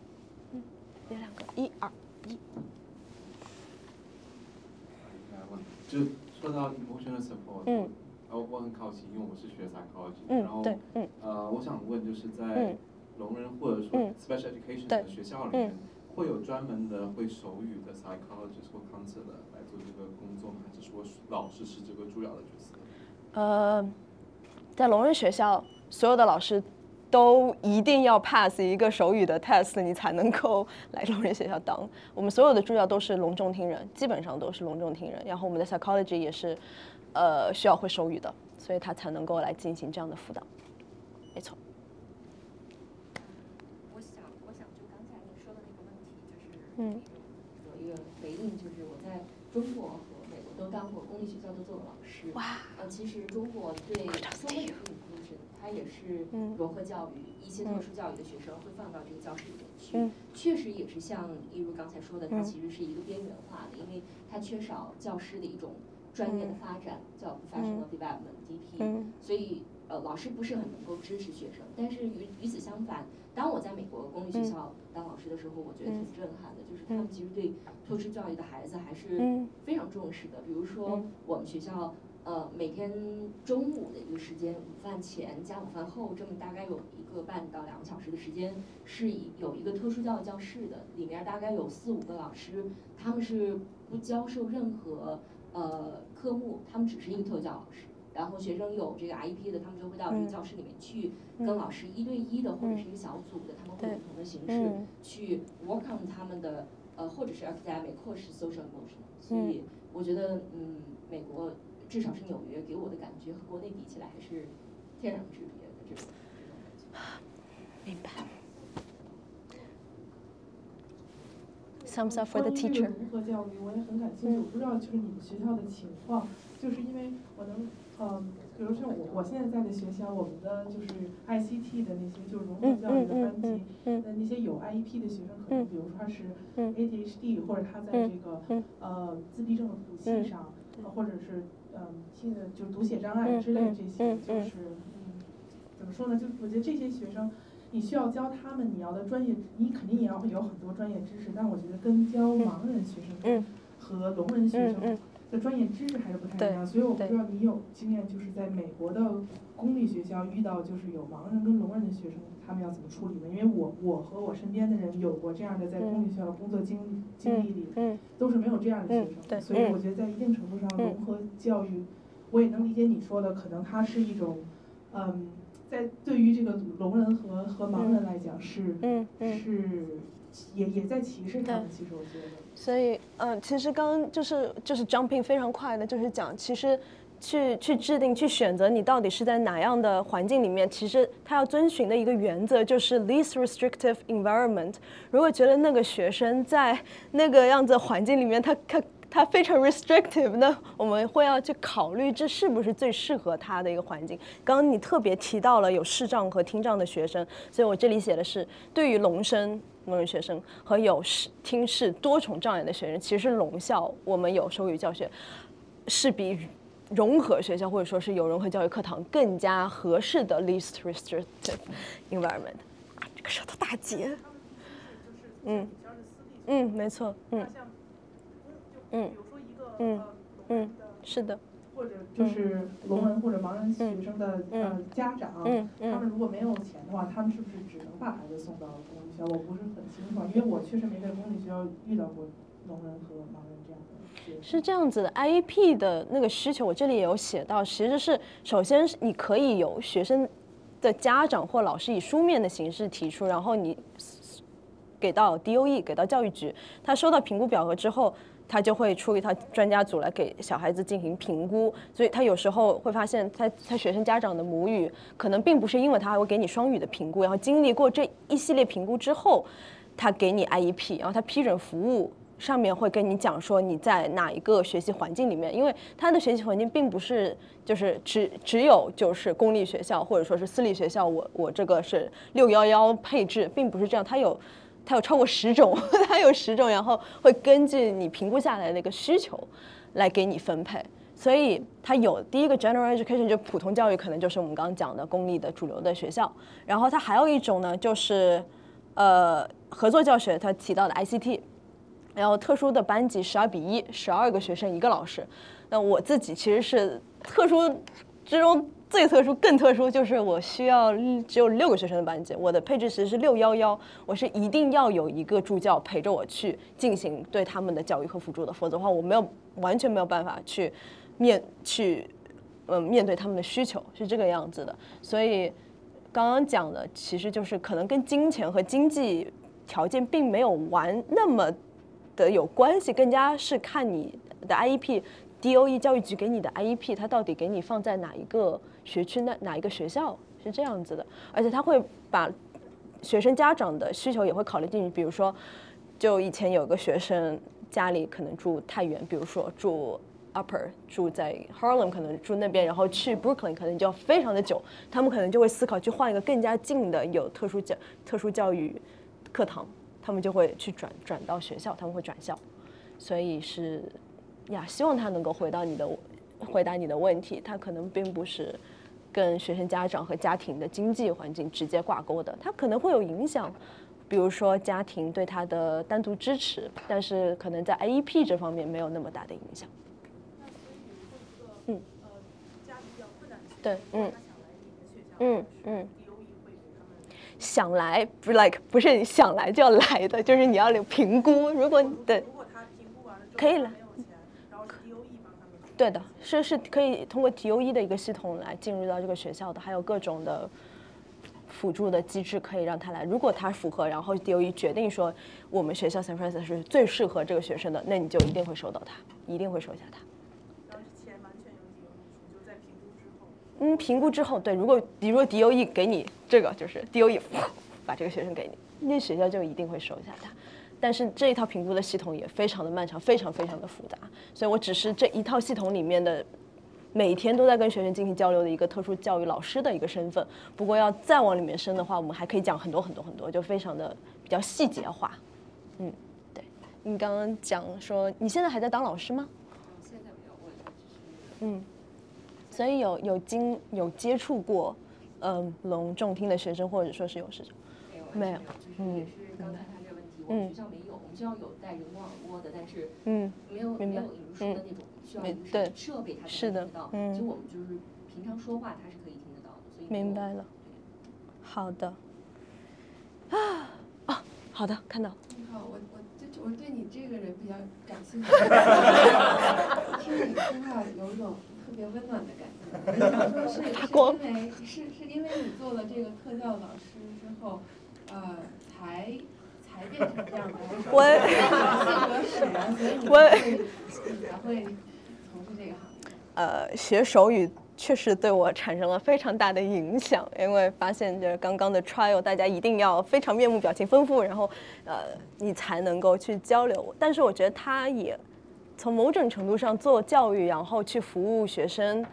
嗯，有两个，一二一。就说到 emotional support，嗯，然后我很好奇，因为我是学 psychology，嗯然后对嗯呃，我想问就是在嗯聋人或者说嗯 special education 的学校里嗯面，会有专门的会手语的 psychologist 或 counselor 来做这个工作吗？还是说老师是这个主要的角色？呃，在聋人学校，所有的老师都一定要 pass 一个手语的 test，你才能够来聋人学校当。我们所有的助教都是聋重听人，基本上都是聋重听人。然后我们的 psychology 也是，呃，需要会手语的，所以他才能够来进行这样的辅导。没错。我想，我想就刚才你说嗯有一个回应，就是我在中国和美国都当过公立学校都做过老师。哇，呃，其实中国对它也是嗯融合教育，一些特殊教育的学生会放到这个教室里面去。嗯确实也是像一如刚才说的，它嗯其实是一个边缘化的，因为它缺少教师的一种专业的发展，叫 professional development DP。嗯所以呃，老师不是很能够支持学生。但是与与此相反，当我在美国公立学校当老师的时候，我觉得挺震撼的，就是他们其实对特殊教育的孩子还是嗯非常重视的。比如说嗯我们学校。呃，每天中午的一个时间，午饭前加午饭后，这么大概有一个半到两个小时的时间，是以有一个特殊教育教室的，里面大概有四五个老师，他们是不教授任何呃科目，他们只是一个特教老师。然后学生有这个 IEP 的，他们就会到这个嗯教室里面去跟老师一对一的，或者是一个小组的，他们会有不同的形式嗯去 work on 他们的呃，或者是 academic，或者是 social emotional。所以我觉得，嗯，美国至少是纽约给我的感觉和国内比起来还是天壤之别的这种。明白。Thumbs up for the 关于这 teacher 个。如何教育，我也很感兴趣。我不知道就是你们学校的情况，就是因为我能，嗯，比如像我我现在在的学校，我们的就是 ICT 的那些就是融合嗯教育的嗯班级那那些有 IEP 的学生，可能嗯比如说他是嗯 ADHD，或者他在嗯这个嗯呃自闭症的谱系嗯上，呃或者是嗯听的就读写障碍嗯之类嗯这些，就是嗯怎么说呢？就我觉得这些学生。你需要教他们你要的专业，你肯定也要有很多专业知识，但我觉得跟教盲人学生嗯和聋人学生的专业知识还是不太一样，所以我不知道你有经验，就是在美国的公立学校遇到就是有盲人跟聋人的学生，他们要怎么处理呢？因为我我和我身边的人有过这样的在公立学校工作经经历里，嗯都是没有这样的学生所以我觉得在一定程度上融合教育，我也能理解你说的，可能它是一种，嗯，在对于这个聋人和和盲人来讲是。是也也在歧视他们，其实我觉得。所以，嗯、其实刚刚就是就是 jumping 非常快的，就是讲，其实去去制定、去选择你到底是在哪样的环境里面，其实他要遵循的一个原则就是 least restrictive environment。如果觉得那个学生在那个样子环境里面，他他他非常 restrictive，那我们会要去考虑这是不是最适合他的一个环境。刚刚你特别提到了有视障和听障的学生，所以我这里写的是对于聋生。聋人学生和有视听视多重障碍的学生，其实聋校我们有手语教学，是比融合学校或者说是有融合教育课堂更加合适的 least restrictive environment。啊，这个舌头大结。嗯。嗯，没错，嗯。嗯。嗯。嗯，是的，或者就是聋人或者盲人学生的嗯呃家长，嗯他们嗯如果没有钱的话，他们是不是只能把孩子送到公立学校？我不是很清楚，因为我确实没在公立学校遇到过聋人和盲人这样的。是这样子的，IEP 的那个需求，我这里也有写到，其实是首先是你可以有学生的家长或老师以书面的形式提出，然后你给到 DOE 给到教育局，他收到评估表格之后，他就会出一套专家组来给小孩子进行评估，所以他有时候会发现他他学生家长的母语可能并不是英文，他还会给你双语的评估，然后经历过这一系列评估之后，他给你 IEP，然后他批准服务。上面会跟你讲说你在哪一个学习环境里面，因为他的学习环境并不是就是只只有就是公立学校或者说是私立学校，我我这个是六幺幺配置，并不是这样，他有它有超过十种，它有十种，然后会根据你评估下来的一个需求来给你分配。所以它有第一个 general education 就普通教育，可能就是我们刚刚讲的公立的主流的学校。然后它还有一种呢，就是呃合作教学，它提到的 ICT。然后特殊的班级十二比一，十二个学生一个老师。那我自己其实是特殊之中最特殊、更特殊，就是我需要只有六个学生的班级，我的配置其实是六幺幺，我是一定要有一个助教陪着我去进行对他们的教育和辅助的，否则的话我没有完全没有办法去面去嗯面对他们的需求，是这个样子的。所以刚刚讲的其实就是可能跟金钱和经济条件并没有完那么。的有关系，更加是看你的 IEP、DOE 教育局给你的 IEP，它到底给你放在哪一个学区、那哪一个学校是这样子的，而且他会把学生家长的需求也会考虑进去，比如说就以前有个学生家里可能住太远，比如说住 Upper，住在 Harlem，可能住那边，然后去 Brooklyn 可能就要非常的久，他们可能就会思考去换一个更加近的有特殊教特殊教育课堂，他们就会去转转到学校，他们会转校，所以是呀，希望他能够回到你的回答你的问题，他可能并不是跟学生家长和家庭的经济环境直接挂钩的，他可能会有影响。比如说家庭对他的单独支持，但是可能在 IEP 这方面没有那么大的影响。嗯，对，嗯，嗯嗯，想来不 like 不是你想来就要来的，就是你要有评估。如果对，可以了。对的，是是可以通过 TOE 的一个系统来进入到这个学校的，还有各种的。辅助的机制可以让他来，如果他符合，然后 DOE 决定说我们学校 San Francisco 是最适合这个学生的，那你就一定会收到他，一定会收下他。嗯，评估之后，对，如果比如说 DOE 给你这个，就是 DOE 把这个学生给你，那学校就一定会收下他。但是这一套评估的系统也非常的漫长，非常非常的复杂，所以我只是这一套系统里面的。每天都在跟学生进行交流的一个特殊教育老师的一个身份。不过要再往里面深的话，我们还可以讲很多很多很多，就非常的比较细节化。嗯，对。你刚刚讲说你现在还在当老师吗？现在没有，我只是。嗯。所以有有经有接触过，嗯，隆重听的学生，或者说是有是没有，嗯。也是刚才我们学校没有，我们学校有带人工耳蜗的，但是嗯，没有没有引入书的那种需要。对，设备它是的，嗯，就我们就是平常说话，它是可以听得到的，所以明白了。好的。啊啊，好的，看到。你好，我我对我对你这个人比较感兴趣。听你说话有一种特别温暖的感觉。我 想说，是是因为是是因为你做了这个特教老师之后，呃，才才变成这样的，还是说性格使然，所以你会你才会。呃，学手语确实对我产生了非常大的影响，因为发现就是刚刚的 trial，大家一定要非常面目表情丰富，然后呃，你才能够去交流。但是我觉得他也从某种程度上做教育，然后去服务学生，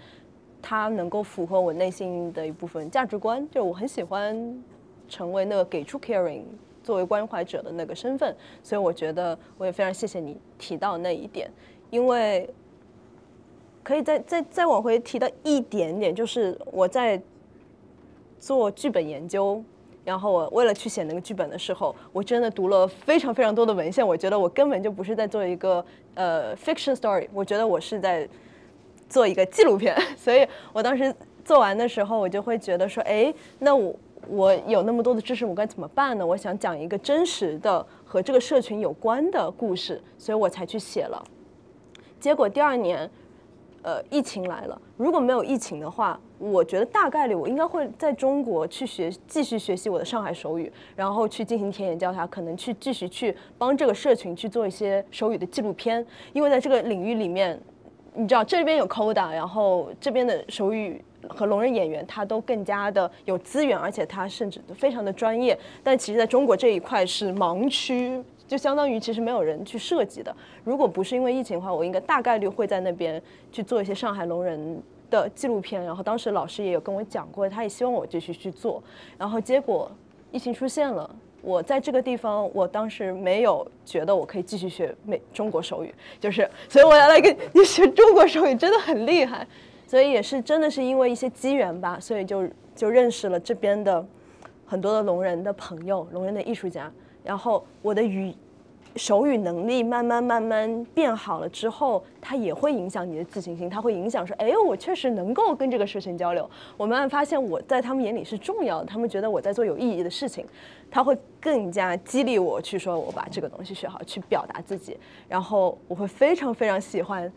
他能够符合我内心的一部分价值观，就我很喜欢成为那个给出 caring 作为关怀者的那个身份，所以我觉得我也非常谢谢你提到那一点，因为。可以再再再往回提到一点点，就是我在做剧本研究，然后我为了去写那个剧本的时候，我真的读了非常非常多的文献。我觉得我根本就不是在做一个呃 fiction story，我觉得我是在做一个纪录片。所以我当时做完的时候，我就会觉得说，哎，那我我有那么多的知识，我该怎么办呢？我想讲一个真实的和这个社群有关的故事，所以我才去写了。结果第二年。呃，疫情来了。如果没有疫情的话，我觉得大概率我应该会在中国去学，继续学习我的上海手语，然后去进行田野调查，可能去继续去帮这个社群去做一些手语的纪录片。因为在这个领域里面，你知道这边有 Coda，然后这边的手语和聋人演员他都更加的有资源，而且他甚至都非常的专业。但其实在中国这一块是盲区。就相当于其实没有人去设计的。如果不是因为疫情的话，我应该大概率会在那边去做一些上海聋人的纪录片。然后当时老师也有跟我讲过，他也希望我继续去做。然后结果疫情出现了，我在这个地方，我当时没有觉得我可以继续学美中国手语，就是所以我要来跟你学中国手语，真的很厉害。所以也是真的是因为一些机缘吧，所以就就认识了这边的很多的聋人的朋友，聋人的艺术家。然后我的语手语能力慢慢慢慢变好了之后，它也会影响你的自信心，它会影响说，哎，我确实能够跟这个事情交流。我慢慢发现我在他们眼里是重要的，他们觉得我在做有意义的事情，他会更加激励我去说，我把这个东西学好，去表达自己。然后我会非常非常喜欢。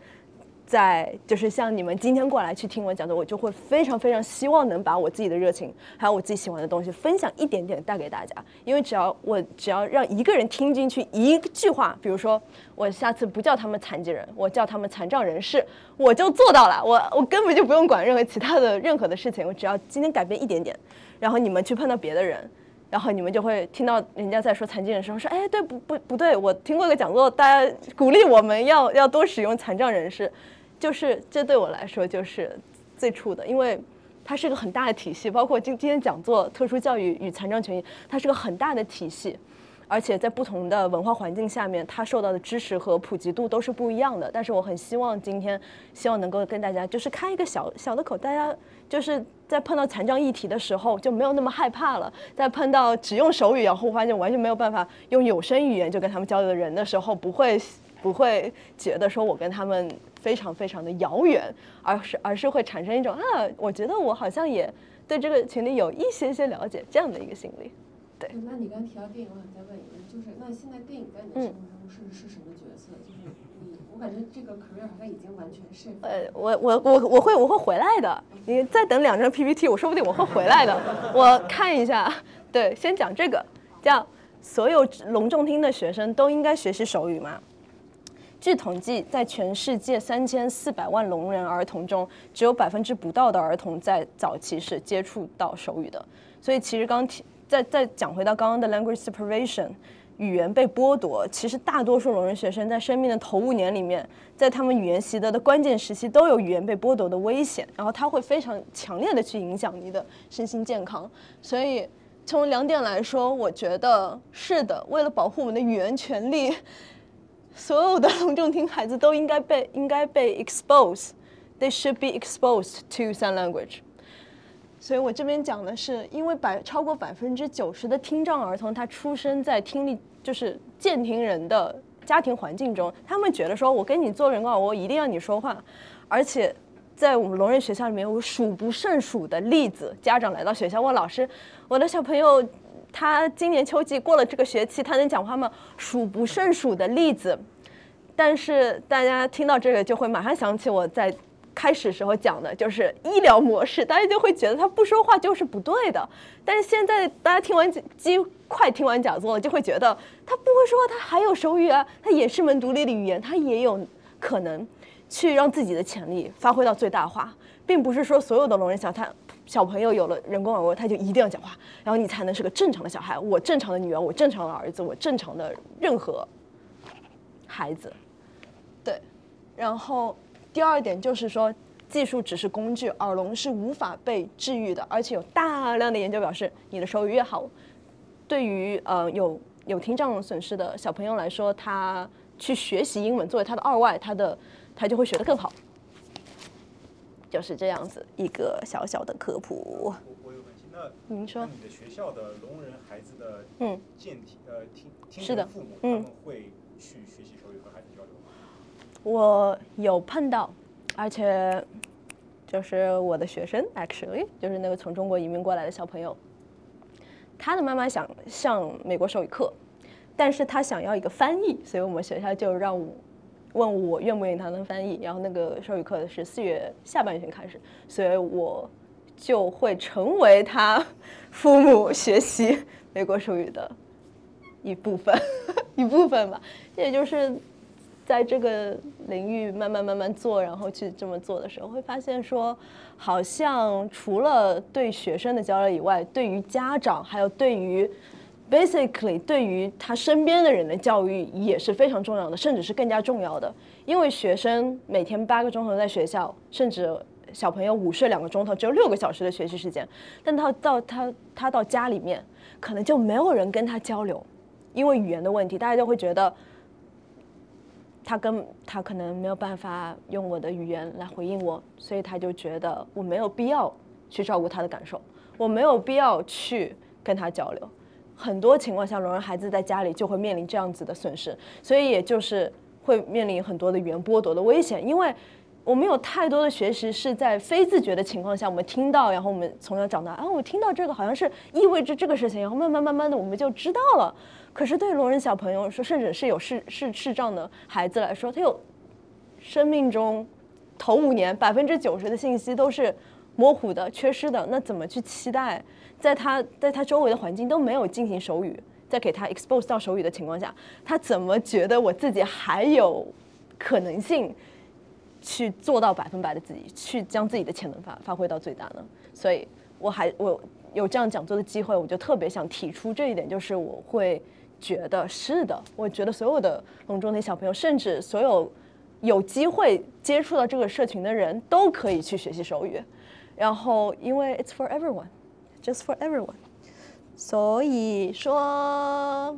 在就是像你们今天过来去听我讲座，我就会非常非常希望能把我自己的热情，还有我自己喜欢的东西分享一点点带给大家。因为只要我只要让一个人听进去一句话，比如说我下次不叫他们残疾人，我叫他们残障人士，我就做到了。我我根本就不用管任何其他的任何的事情，我只要今天改变一点点，然后你们去碰到别的人。然后你们就会听到人家在说残疾人的时候说，哎，对不不不对，我听过一个讲座，大家鼓励我们要要多使用残障人士，就是这对我来说就是最初的，因为它是个很大的体系，包括今今天讲座特殊教育与残障权益，它是个很大的体系。而且在不同的文化环境下面，它受到的知识和普及度都是不一样的。但是我很希望今天，希望能够跟大家就是开一个小小的口，大家就是在碰到残障议题的时候就没有那么害怕了。在碰到只用手语，然后发现完全没有办法用有声语言就跟他们交流的人的时候，不会不会觉得说我跟他们非常非常的遥远，而是而是会产生一种啊，我觉得我好像也对这个群体有一些些了解这样的一个心理。对，那你刚提到电影，我想再问一个，就是那现在电影在你的生活中是是什么角色？就是你，我感觉这个 career 好像已经完全是。呃，我我我我会我会回来的，你再等两张 PPT，我说不定我会回来的。我看一下，对，先讲这个，叫所有隆重听的学生都应该学习手语吗？据统计，在全世界三千四百万聋人儿童中，只有百分之不到的儿童在早期是接触到手语的。所以其实刚提。再再讲回到刚刚的 language separation，语言被剥夺，其实大多数聋人学生在生命的头五年里面，在他们语言习得的关键时期，都有语言被剥夺的危险，然后它会非常强烈的去影响你的身心健康。所以从两点来说，我觉得是的，为了保护我们的语言权利，所有的聋重听孩子都应该被应该被 expose，they should be exposed to sign language。所以我这边讲的是，因为百超过百分之九十的听障儿童，他出生在听力就是健听人的家庭环境中，他们觉得说，我跟你做人工耳蜗，一定要你说话，而且在我们聋人学校里面有数不胜数的例子，家长来到学校问老师，我的小朋友他今年秋季过了这个学期，他能讲话吗？数不胜数的例子，但是大家听到这个就会马上想起我在。开始时候讲的就是医疗模式，大家就会觉得他不说话就是不对的。但是现在大家听完几快听完讲座了，就会觉得他不会说话，他还有手语啊，他也是门独立的语言，他也有可能去让自己的潜力发挥到最大化，并不是说所有的聋人小他小朋友有了人工耳蜗他就一定要讲话，然后你才能是个正常的小孩。我正常的女儿，我正常的儿子，我正常的任何孩子，对，然后。第二点就是说，技术只是工具，耳聋是无法被治愈的，而且有大量的研究表示，你的手语越好，对于呃有有听障损失的小朋友来说，他去学习英文作为他的二外，他的他就会学得更好。就是这样子一个小小的科普。我我有问题，那您说，你的学校的聋人孩子的嗯健听呃听听的父母他们会去学习手语和孩子交流吗？我有碰到，而且就是我的学生，actually 就是那个从中国移民过来的小朋友，他的妈妈想上美国手语课，但是他想要一个翻译，所以我们学校就让我问我愿不愿意他当翻译，然后那个手语课是四月下半旬开始，所以我就会成为他父母学习美国手语的一部分，一部分吧，也就是。在这个领域慢慢慢慢做，然后去这么做的时候，会发现说，好像除了对学生的交流以外，对于家长，还有对于 basically 对于他身边的人的教育也是非常重要的，甚至是更加重要的。因为学生每天八个钟头在学校，甚至小朋友午睡两个钟头，只有六个小时的学习时间，但他到他他到家里面，可能就没有人跟他交流，因为语言的问题，大家就会觉得。他跟他可能没有办法用我的语言来回应我，所以他就觉得我没有必要去照顾他的感受，我没有必要去跟他交流。很多情况下，聋人孩子在家里就会面临这样子的损失，所以也就是会面临很多的语言剥夺的危险，因为我们有太多的学习是在非自觉的情况下，我们听到，然后我们从小长大，啊，我听到这个好像是意味着这个事情，然后慢慢慢慢的我们就知道了。可是对聋人小朋友说，甚至是有视视视障的孩子来说，他有生命中头五年百分之九十的信息都是模糊的、缺失的。那怎么去期待，在他在他周围的环境都没有进行手语，在给他 expose 到手语的情况下，他怎么觉得我自己还有可能性去做到百分百的自己，去将自己的潜能发发挥到最大呢？所以我还我。有这样讲座的机会，我就特别想提出这一点，就是我会觉得是的，我觉得所有的隆中的小朋友，甚至所有有机会接触到这个社群的人都可以去学习手语，然后因为 it's for everyone Just for everyone，所以说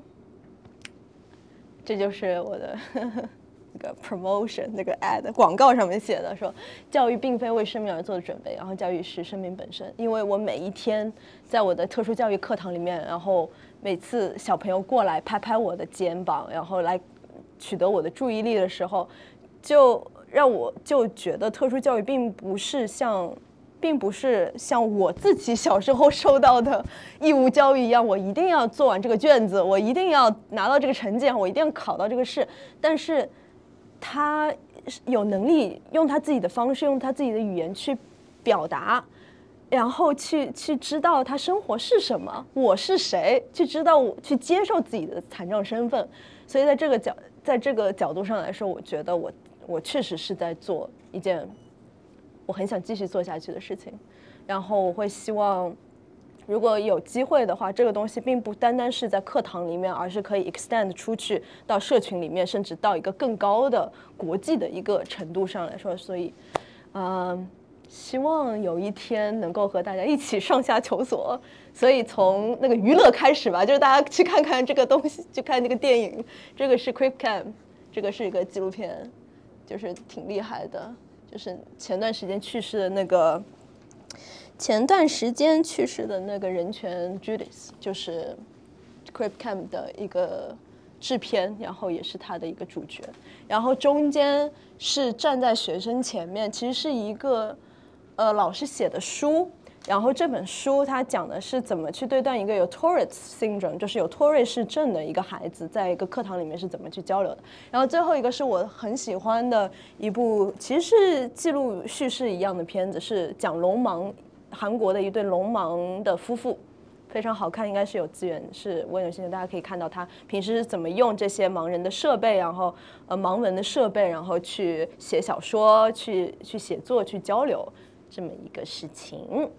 这就是我的。那个 promotion 那个 ad 广告上面写的说，教育并非为生命而做的准备，然后教育是生命本身。因为我每一天在我的特殊教育课堂里面，然后每次小朋友过来拍拍我的肩膀，然后来取得我的注意力的时候，就让我就觉得特殊教育并不是像，并不是像我自己小时候受到的义务教育一样，我一定要做完这个卷子，我一定要拿到这个成绩，我一定要考到这个试，但是。他有能力用他自己的方式，用他自己的语言去表达，然后去去知道他生活是什么，我是谁，去知道我去接受自己的残障身份。所以在这个角，在这个角度上来说，我觉得我我确实是在做一件我很想继续做下去的事情。然后我会希望。如果有机会的话，这个东西并不单单是在课堂里面，而是可以 extend 出去到社群里面，甚至到一个更高的国际的一个程度上来说。所以，嗯，希望有一天能够和大家一起上下求索。所以从那个娱乐开始吧，就是大家去看看这个东西，去看那个电影。这个是 Quick Cam，这个是一个纪录片，就是挺厉害的。就是前段时间去世的那个。前段时间去世的那个人权 Judith，就是 Crip Cam 的一个制片，然后也是他的一个主角。然后中间是站在学生前面，其实是一个呃老师写的书。然后这本书它讲的是怎么去对待一个有 Tourette syndrome，就是有托瑞氏症的一个孩子，在一个课堂里面是怎么去交流的。然后最后一个是我很喜欢的一部，其实是记录叙事一样的片子，是讲聋盲。韩国的一对聋盲的夫妇，非常好看，应该是有资源，是我有兴趣，大家可以看到他平时是怎么用这些盲人的设备，然后呃盲文的设备，然后去写小说，去去写作，去交流这么一个事情。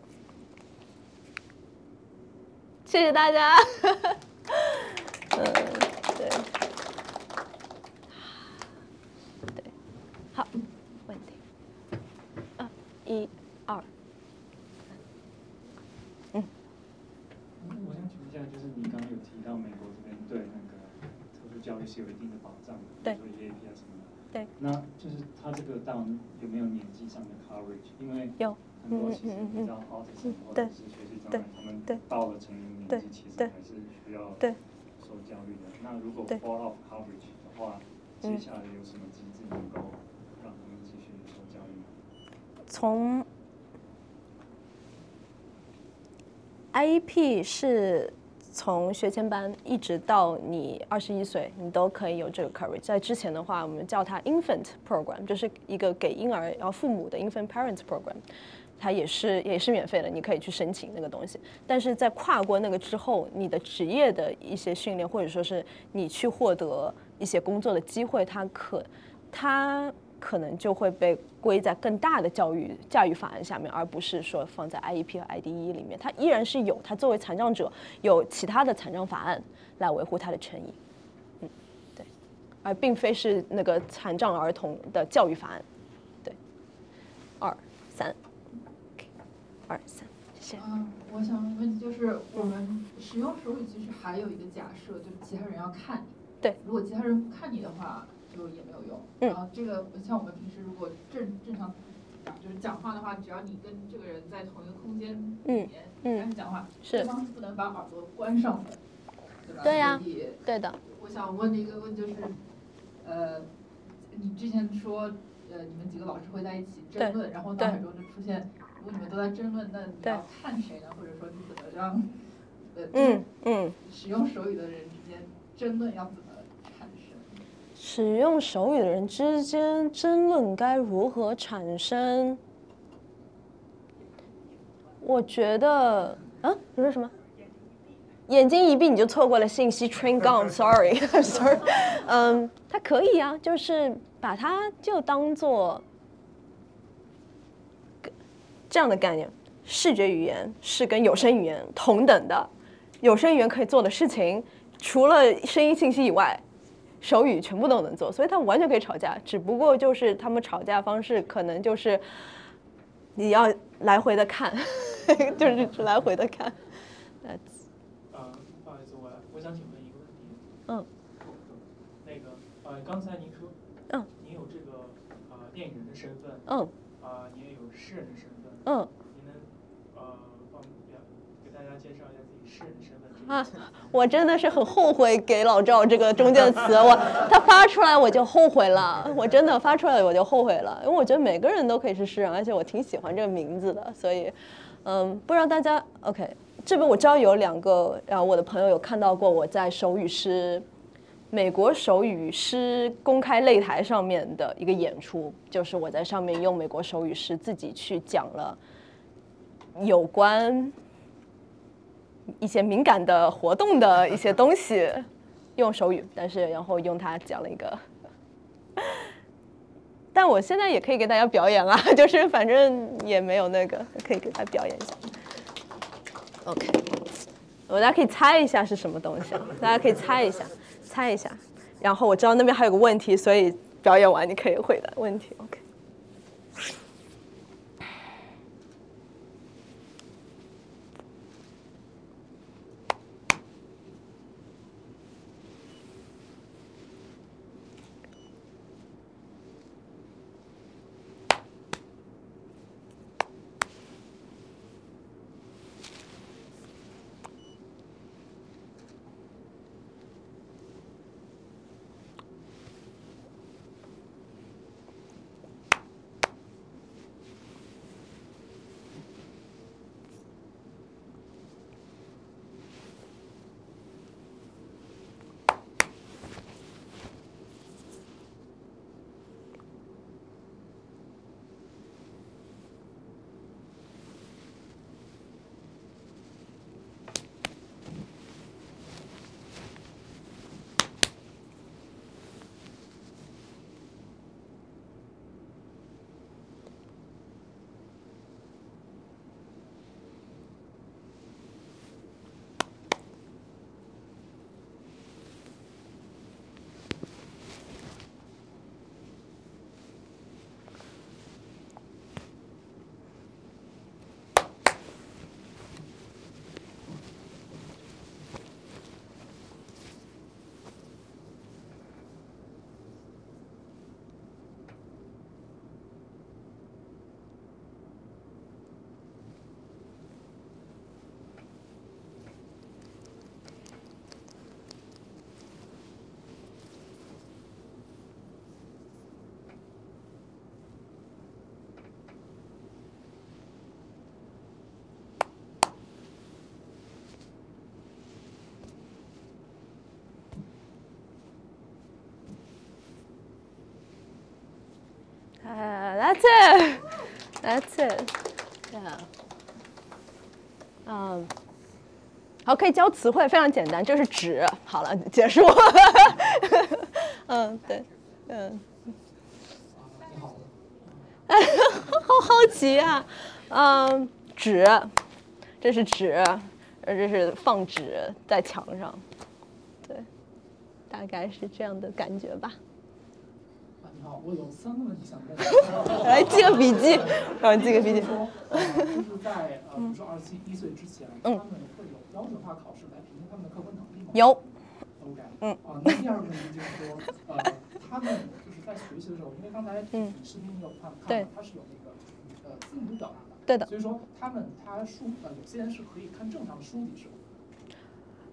谢谢大家。嗯，对，对，好，问题，啊，一下。就是你刚刚有提到美国这边对那个特殊教育是有一定的保障的，比如说 EAP 啊什么的。对。那就是他这个到有没有年纪上的 coverage？因为有很多其实比较 autism 或者是学习障碍，他们到了成年年纪其实还是需要受教育的。那如果 fall off coverage 的话，接下来有什么机制能够让他们继续受教育吗？从 IEP 是。从学前班一直到你二十一岁，你都可以有这个 coverage。在之前的话，我们叫它 infant program，就是一个给婴儿然后父母的 infant parents program，它也是也是免费的，你可以去申请那个东西。但是在跨过那个之后，你的职业的一些训练，或者说是你去获得一些工作的机会，它可它。可能就会被归在更大的教育教育法案下面，而不是说放在 IEP 和 IDE 里面。它依然是有，它作为残障者有其他的残障法案来维护他的权益，嗯，对，而并非是那个残障儿童的教育法案。对，二三，二三，谢谢。嗯，我想问就是我们使用手语其实还有一个假设，就是其他人要看你。对，如果其他人不看你的话。就也没有用。然后这个像我们平时如果正正常讲，就是讲话的话，只要你跟这个人在同一个空间里面开始讲话，对方是不能把耳朵关上的，对吧？对呀，对的。我想问的一个问就是，呃，你之前说，呃，你们几个老师会在一起争论，然后脑海中就出现，如果你们都在争论，那你要看谁呢？或者说你怎么让，呃，嗯嗯，使用手语的人之间争论要怎么？使用手语的人之间争论该如何产生？我觉得，嗯，你说什么？眼睛一闭你就错过了信息。Train gone，sorry，sorry。嗯，它可以啊，就是把它就当做这样的概念。视觉语言是跟有声语言同等的，有声语言可以做的事情，除了声音信息以外，手语全部都能做，所以他们完全可以吵架，只不过就是他们吵架方式可能就是你要来回的看，就是来回的看。呃，不好意思，我我想请问一个问题。嗯。那个呃，刚才您说，嗯，您有这个呃电影人的身份，嗯，啊，您也有诗人的身份，嗯。啊，我真的是很后悔给老赵这个中间词，我他发出来我就后悔了，我真的发出来我就后悔了，因为我觉得每个人都可以是诗人，而且我挺喜欢这个名字的，所以，嗯，不知道大家 OK，这边我知道有两个，然后我的朋友有看到过我在手语诗，美国手语师公开擂台上面的一个演出，就是我在上面用美国手语师自己去讲了有关。一些敏感的活动的一些东西，用手语，但是然后用它讲了一个，但我现在也可以给大家表演啊，就是反正也没有那个，可以给大家表演一下。OK，我大家可以猜一下是什么东西，大家可以猜一下，猜一下。然后我知道那边还有个问题，所以表演完你可以回答问题。OK。That's it. That's it. Yeah. 嗯，好，可以教词汇，非常简单，就是纸。好了，结束。嗯，对，嗯。好好奇啊！嗯，纸，这是纸，呃，这是放纸在墙上，对，大概是这样的感觉吧。三个问题想问。来记个笔记，让我记个笔记。说，就是在呃，比如说二十一岁之前，他们会有标准化考试来评估他们的客观能力吗？有。OK。嗯。啊，那第二个问题就是说，呃，他们就是在学习的时候，因为刚才你视频你有看，看到它是有那个呃字母表达的。对的。所以说，他们他书呃有些人是可以看正常的书籍是吗？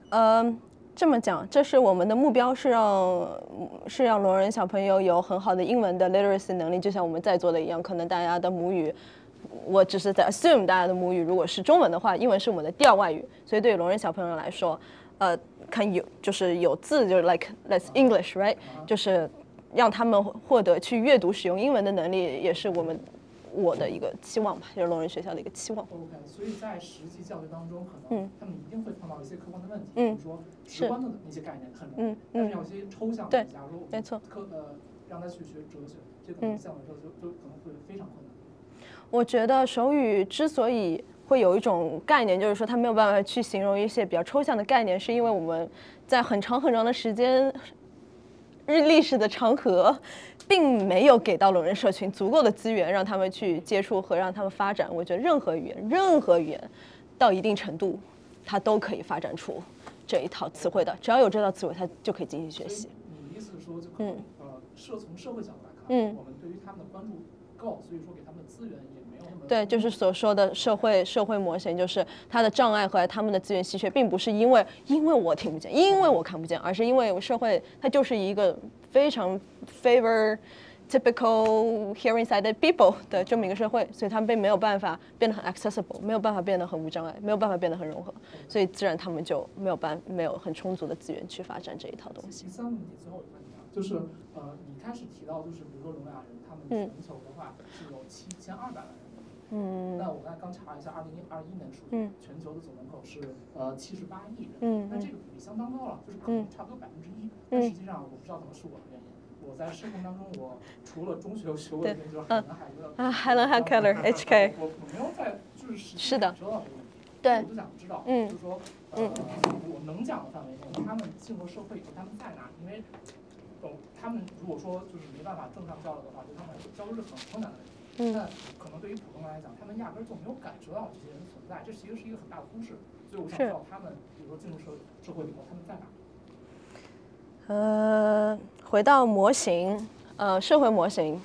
嗯。这么讲，这是我们的目标，是让是让聋人小朋友有很好的英文的 literacy 能力，就像我们在座的一样。可能大家的母语，我只是在 assume 大家的母语如果是中文的话，英文是我们的第二外语，所以对聋人小朋友来说，呃，看有就是有字，就是 like let's English，right，就是让他们获得去阅读使用英文的能力，也是我们。我的一个期望吧，就是聋人学校的一个期望。OK，所以在实际教学当中，可能他们一定会碰到一些客观的问题，比如说直观的那些概念很容易，但是有些抽象的，假如没错，课呃让他去学哲学，这可能项目之后就就可能会非常困难。我觉得手语之所以会有一种概念，就是说它没有办法去形容一些比较抽象的概念，是因为我们在很长很长的时间日历史的长河，并没有给到聋人社群足够的资源，让他们去接触和让他们发展。我觉得任何语言，任何语言到一定程度，它都可以发展出这一套词汇的，只要有这套词汇，它就可以进行学习。你的意思是说，就可能呃，社从社会角度来看，嗯，我们对于他们的关注够，所以说给他们的资源也。对，就是所说的社会社会模型，就是它的障碍和他们的资源稀缺，并不是因为因为我听不见，因为我看不见，而是因为社会它就是一个非常 favor typical hearing sighted people 的这么一个社会，所以他们并没有办法变得很 accessible，没有办法变得很无障碍，没有办法变得很融合，所以自然他们就没有办没有很充足的资源去发展这一套东西。第三个问题，最后一个问题啊，就是呃，你开始提到就是比如说聋哑人，他们全球的话是有七千二百万人。嗯，那我刚才刚查了一下，二零二一年数据，全球的总人口是呃七十八亿人，嗯，那这个比例相当高了，就是可能差不多百分之一。但实际上我不知道怎么是我的原因，我在生活当中，我除了中学学过的就是海伦海勒啊，海伦海勒 HK，我我没有在就是实际感受到这个问题，对，我就想知道，就是说，呃，我能讲的范围内，他们进入社会以后他们在哪？因为，呃，他们如果说就是没办法正常交流的话，对他们来说交流是很困难的。但可能对于普通人来讲，他们压根儿就没有感受到这些人的存在，这其实是一个很大的忽视。所以我想知道他们，比如说进入社社会以后，他们在哪？呃，回到模型，呃，社会模型，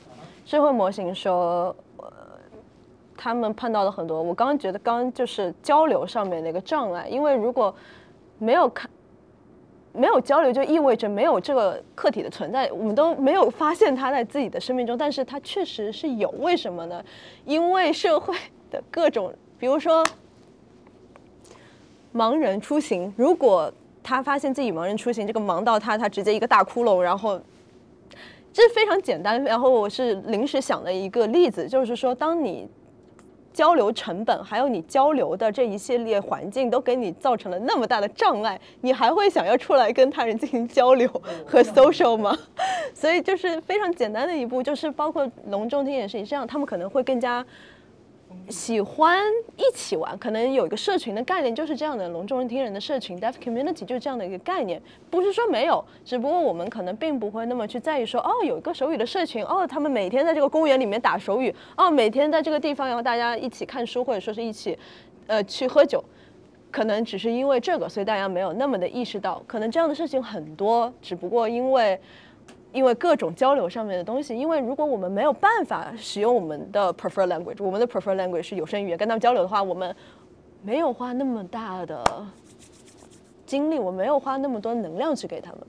社会模型说，呃，他们碰到了很多。我刚刚觉得，刚刚就是交流上面的一个障碍，因为如果没有看。没有交流就意味着没有这个客体的存在，我们都没有发现他在自己的生命中，但是他确实是有。为什么呢？因为社会的各种，比如说盲人出行，如果他发现自己盲人出行，这个盲到他，他直接一个大窟窿，然后这非常简单。然后我是临时想的一个例子，就是说，当你。交流成本，还有你交流的这一系列环境，都给你造成了那么大的障碍，你还会想要出来跟他人进行交流 和 social 吗？所以就是非常简单的一步，就是包括隆重听也是这样，他们可能会更加。喜欢一起玩，可能有一个社群的概念就是这样的。聋众人听人的社群 （deaf community） 就是这样的一个概念，不是说没有，只不过我们可能并不会那么去在意说，哦，有一个手语的社群，哦，他们每天在这个公园里面打手语，哦，每天在这个地方，然后大家一起看书或者说是一起，呃，去喝酒，可能只是因为这个，所以大家没有那么的意识到，可能这样的事情很多，只不过因为。因为各种交流上面的东西，因为如果我们没有办法使用我们的 prefer language，我们的 prefer language 是有声语言，跟他们交流的话，我们没有花那么大的精力，我没有花那么多能量去给他们。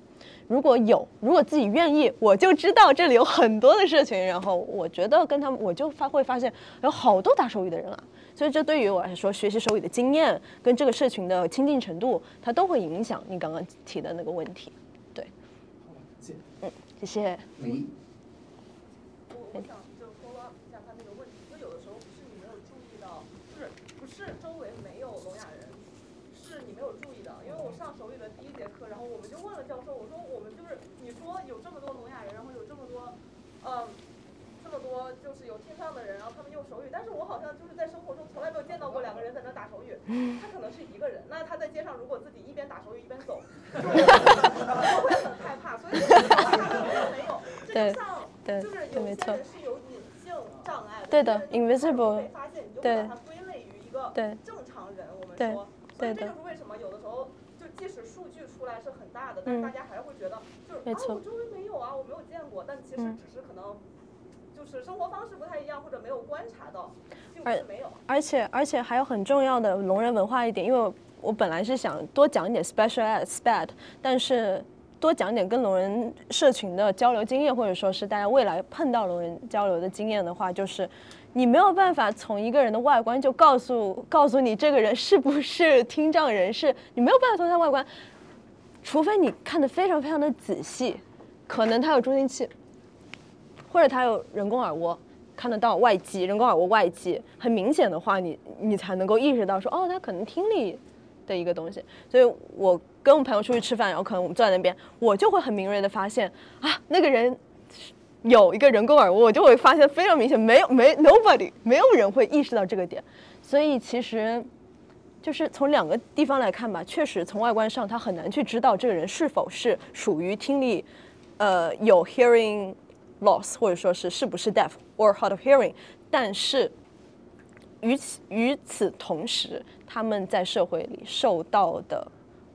如果有，如果自己愿意，我就知道这里有很多的社群，然后我觉得跟他们，我就发会发现有好多打手语的人啊。所以这对于我来说，学习手语的经验跟这个社群的亲近程度，它都会影响你刚刚提的那个问题。谢谢。嗯。我我想就 follow up 一下他那个问题，就有的时候不是你没有注意到，就是不是周围没有聋哑人，是你没有注意到。因为我上手语的第一节课，然后我们就问了教授，我说我们就是你说有这么多聋哑人，然后有这么多，嗯，这么多就是有听障的人，然后他们用手语，但是我好像就是在生活中从来没有见到过两个人在那打手语，他可能是一个人。那他在街上如果自己一边打手语一边走，就会很害怕，所以。对，对，对，没错。对的，invisible。对。对。正常人，我们说。所以。这就是为什么有的时候，就即使数据出来是很大的，但是大家还是会觉得，就是啊，我周围没有啊，我没有见过。但其实只是可能，就是生活方式不太一样，或者没有观察到，并不是没有。而且而且还有很重要的聋人文化一点，因为我本来是想多讲一点 special ed SPED，但是。多讲点跟聋人社群的交流经验，或者说是大家未来碰到聋人交流的经验的话，就是你没有办法从一个人的外观就告诉告诉你这个人是不是听障人士，你没有办法从他外观，除非你看的非常非常的仔细，可能他有助听器，或者他有人工耳蜗，看得到外机，人工耳蜗外机很明显的话，你你才能够意识到说，哦，他可能听力的一个东西，所以我。跟我朋友出去吃饭，然后可能我们坐在那边，我就会很敏锐的发现啊，那个人有一个人工耳蜗，我就会发现非常明显，没有没 nobody 没有人会意识到这个点，所以其实就是从两个地方来看吧，确实从外观上他很难去知道这个人是否是属于听力呃有 hearing loss，或者说是是不是 deaf or hard of hearing。但是与此与此同时，他们在社会里受到的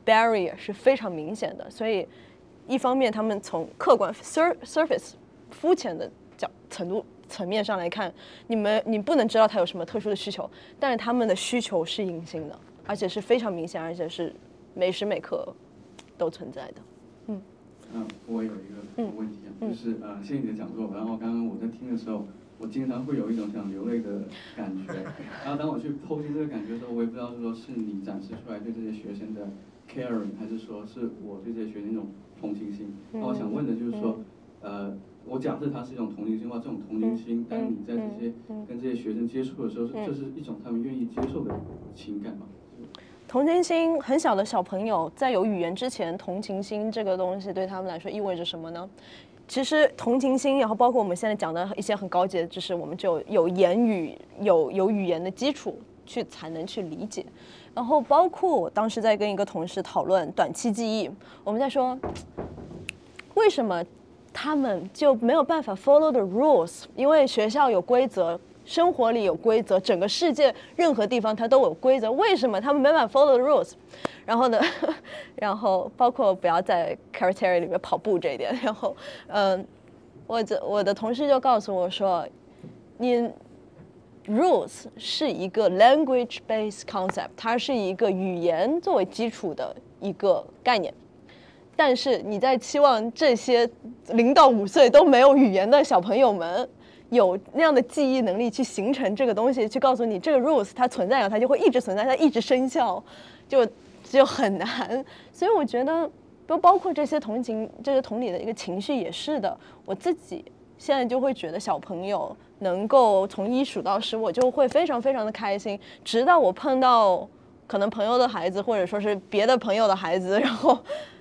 barrier 是非常明显的。所以一方面，他们从客观 sur surface 肤浅的角程度。层面上来看，你们你不能知道他有什么特殊的需求，但是他们的需求是隐性的，而且是非常明显，而且是每时每刻都存在的。嗯。嗯，我有一个问题啊，就是呃，谢谢你的讲座。然后刚刚我在听的时候，我经常会有一种想流泪的感觉。然后当我去剖析这个感觉的时候，我也不知道是说是你展示出来对这些学生的 caring，还是说是我对这些学生一种同情心。那我想问的就是说，呃。我假设它是一种同情心，或这种同情心，但你在这些跟这些学生接触的时候，这是一种他们愿意接受的情感吗？同情心，很小的小朋友在有语言之前，同情心这个东西对他们来说意味着什么呢？其实同情心，然后包括我们现在讲的一些很高级的知识，我们就有言语、有有语言的基础去才能去理解。然后包括我当时在跟一个同事讨论短期记忆，我们在说为什么。他们就没有办法 follow the rules，因为学校有规则，生活里有规则，整个世界任何地方它都有规则。为什么他们没办法 follow the rules？然后呢，然后包括不要在 cafeteria 里面跑步这一点。然后，嗯，我的我的同事就告诉我说，你 rules 是一个 language based concept，它是一个语言作为基础的一个概念。但是你在期望这些零到五岁都没有语言的小朋友们有那样的记忆能力去形成这个东西，去告诉你这个 rules 它存在了，它就会一直存在，它一直生效，就就很难。所以我觉得，都包括这些同情、这些同理的一个情绪也是的。我自己现在就会觉得，小朋友能够从一数到十，我就会非常非常的开心。直到我碰到可能朋友的孩子，或者说是别的朋友的孩子，然后。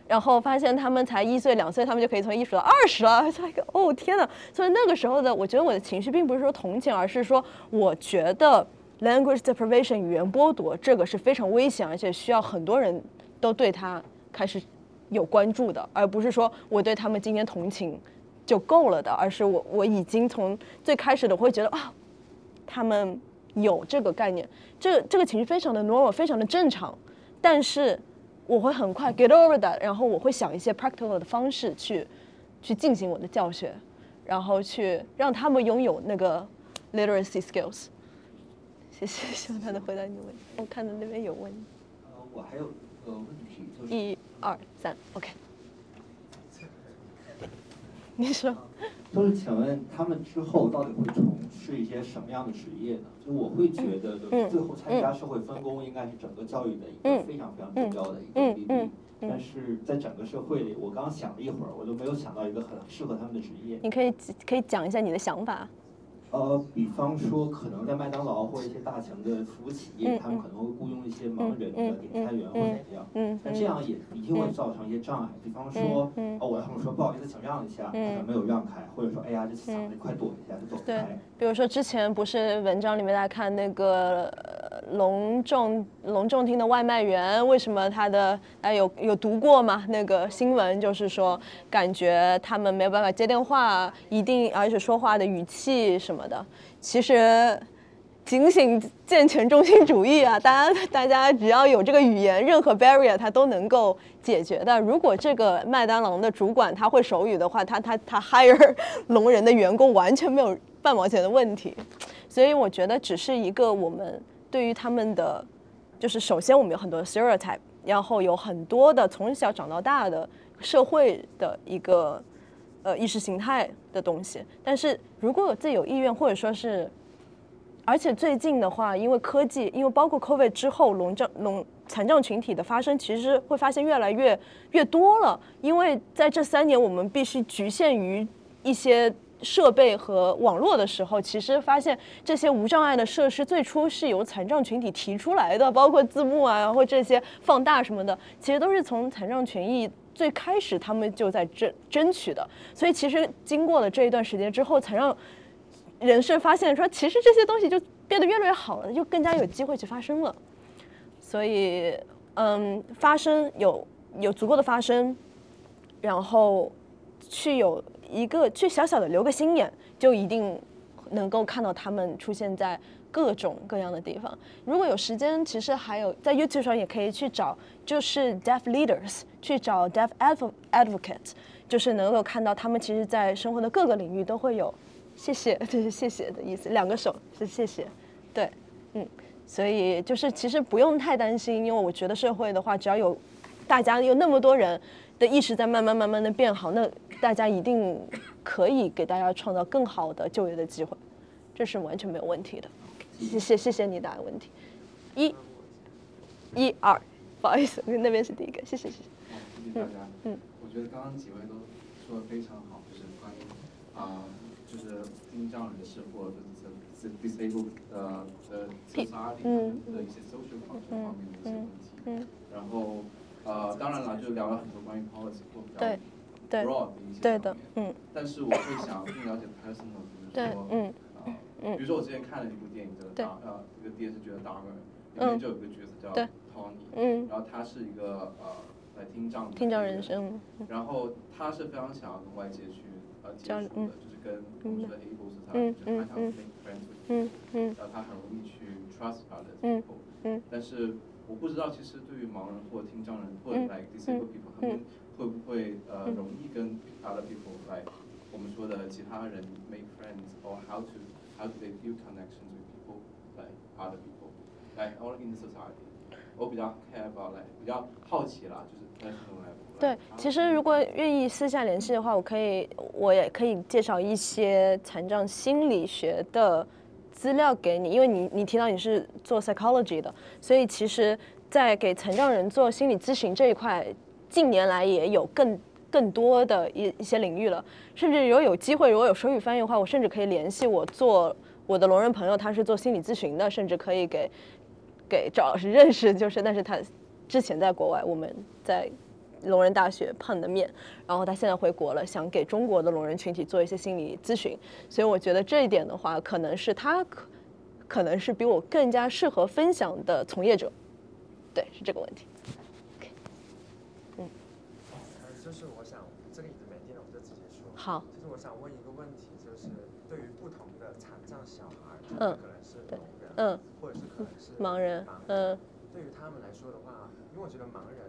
然后发现他们才一岁两岁，他们就可以从一数到二十了，就一个哦天呐！所以那个时候的，我觉得我的情绪并不是说同情，而是说我觉得 language deprivation 语言剥夺这个是非常危险，而且需要很多人都对他开始有关注的，而不是说我对他们今天同情就够了的，而是我我已经从最开始的我会觉得啊，他们有这个概念，这这个情绪非常的 normal，非常的正常，但是。我会很快 get over that，然后我会想一些 practical 的方式去去进行我的教学，然后去让他们拥有那个 literacy skills。谢谢，希望他能回答你的问题。我看到那边有问题。呃，我还有个问题，就是。一二三，OK。你说。就是请问他们之后到底会从事一些什么样的职业呢？就我会觉得，就是最后参加社会分工应该是整个教育的一个非常非常重要的一个比例。但是在整个社会里，我刚想了一会儿，我都没有想到一个很适合他们的职业。你可以可以讲一下你的想法。呃，比方说，可能在麦当劳或一些大型的服务企业，他们可能会雇佣一些盲人的点餐员或怎样。嗯。但这样也一定会造成一些障碍。比方说，哦，我要他们说不好意思，请让一下，可能没有让开，或者说，哎呀，这嗓子快躲一下，就走开。比如说之前不是文章里面大家看那个隆重隆重厅的外卖员，为什么他的哎有有读过吗？那个新闻就是说，感觉他们没有办法接电话，一定而且说话的语气什么。的，其实警醒健全中心主义啊，大家大家只要有这个语言，任何 barrier 它都能够解决的。如果这个麦当劳的主管他会手语的话，他他他 hire 聋人的员工完全没有半毛钱的问题。所以我觉得只是一个我们对于他们的，就是首先我们有很多 stereotype，然后有很多的从小长到大的社会的一个。呃，意识形态的东西，但是如果有自己有意愿，或者说是，而且最近的话，因为科技，因为包括 COVID 之后，聋障、聋残障群体的发生，其实会发现越来越越多了。因为在这三年，我们必须局限于一些设备和网络的时候，其实发现这些无障碍的设施最初是由残障群体提出来的，包括字幕啊，或这些放大什么的，其实都是从残障权益。最开始他们就在争争取的，所以其实经过了这一段时间之后，才让人士发现说，其实这些东西就变得越来越好了，就更加有机会去发生了。所以，嗯，发生有有足够的发生，然后去有一个去小小的留个心眼，就一定能够看到他们出现在各种各样的地方。如果有时间，其实还有在 YouTube 上也可以去找，就是 Deaf Leaders，去找 Deaf Advocate，就是能够看到他们其实在生活的各个领域都会有。谢谢，这 是谢谢的意思，两个手是谢谢，对，嗯。所以就是其实不用太担心，因为我觉得社会的话，只要有大家有那么多人的意识在慢慢慢慢的变好，那大家一定可以给大家创造更好的就业的机会，这是完全没有问题的。谢谢谢谢你答问题，一、一二，不好意思，那边是第一个，谢谢谢谢。谢谢大家。嗯，我觉得刚刚几位都说的非常好，就是关于啊，就是听障人士或者是。disabled 的的自杀里的一些 social function 方面的一些问题，然后呃，当然了，就聊了很多关于 policy 或比较 broad 的一些方面，但是我会想更了解 personal，比如说，啊，比如说我之前看了一部电影叫《呃一个电视剧叫《Dahmer》，里面就有一个角色叫 Tony，然后他是一个呃来听障听障人士，然后他是非常想要跟外界去呃接触的，就是跟我们的 able 是他，就是他想 make friends。嗯嗯，然后他很容易去 trust other people，嗯，但是我不知道，其实对于盲人或听障人或者 like disabled people，他们会不会呃容易跟 other people like 我们说的其他人 make friends，or how to how do they feel connections with people like other people like or in the society？我比较 care about like 比较好奇啦，就是 personal level。对，其实如果愿意私下联系的话，我可以，我也可以介绍一些残障心理学的。资料给你，因为你你提到你是做 psychology 的，所以其实，在给残障人做心理咨询这一块，近年来也有更更多的一一些领域了。甚至如果有机会，如果有手语翻译的话，我甚至可以联系我做我的聋人朋友，他是做心理咨询的，甚至可以给给赵老师认识，就是但是他之前在国外，我们在。聋人大学碰的面，然后他现在回国了，想给中国的聋人群体做一些心理咨询，所以我觉得这一点的话，可能是他可可能是比我更加适合分享的从业者，对，是这个问题。嗯，就是我想这个椅子没电了，我就直接说。好。就是我想问一个问题，就是对于不同的残障小孩，嗯，可能是聋人，嗯，或者是可能是盲人，嗯，对于他们来说的话，因为我觉得盲人。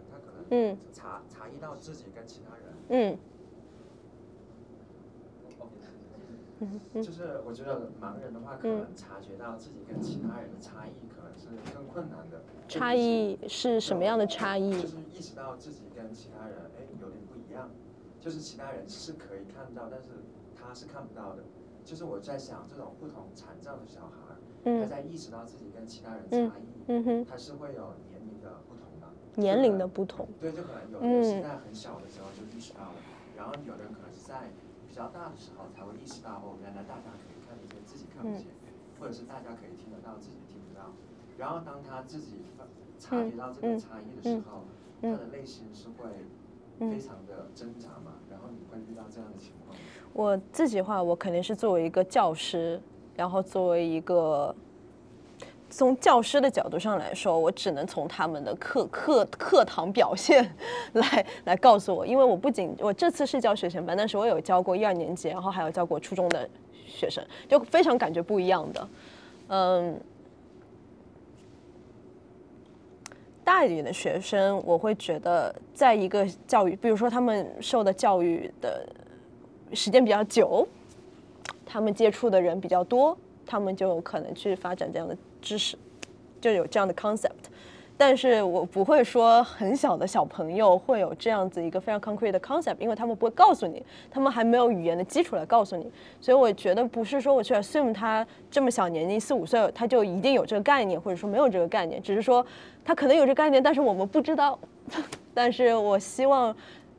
嗯，察察意到自己跟其他人，嗯，就是我觉得盲人的话，可能察觉到自己跟其他人的差异，可能是更困难的。差异是什么样的差异？就是意识到自己跟其他人，哎，有点不一样。就是其他人是可以看到，但是他是看不到的。就是我在想，这种不同残障的小孩，他在意识到自己跟其他人差异，他是会有。年龄的不同，对，就可能有人是在很小的时候就意识到了，然后有人可能是在比较大的时候才会意识到，哦，原来大家可以看得见，自己看不见，或者是大家可以听得到，自己听不到。然后当他自己察觉到这个差异的时候，他的内心是会非常的挣扎嘛。然后你会遇到这样的情况？我自己话，我肯定是作为一个教师，然后作为一个。从教师的角度上来说，我只能从他们的课课课堂表现 来来告诉我，因为我不仅我这次是教学前班，但是我有教过一二年级，然后还有教过初中的学生，就非常感觉不一样的。嗯，大一点的学生，我会觉得在一个教育，比如说他们受的教育的时间比较久，他们接触的人比较多，他们就有可能去发展这样的。知识就有这样的 concept，但是我不会说很小的小朋友会有这样子一个非常 concrete 的 concept，因为他们不会告诉你，他们还没有语言的基础来告诉你，所以我觉得不是说我去 assume 他这么小年纪四五岁他就一定有这个概念，或者说没有这个概念，只是说他可能有这个概念，但是我们不知道。但是我希望，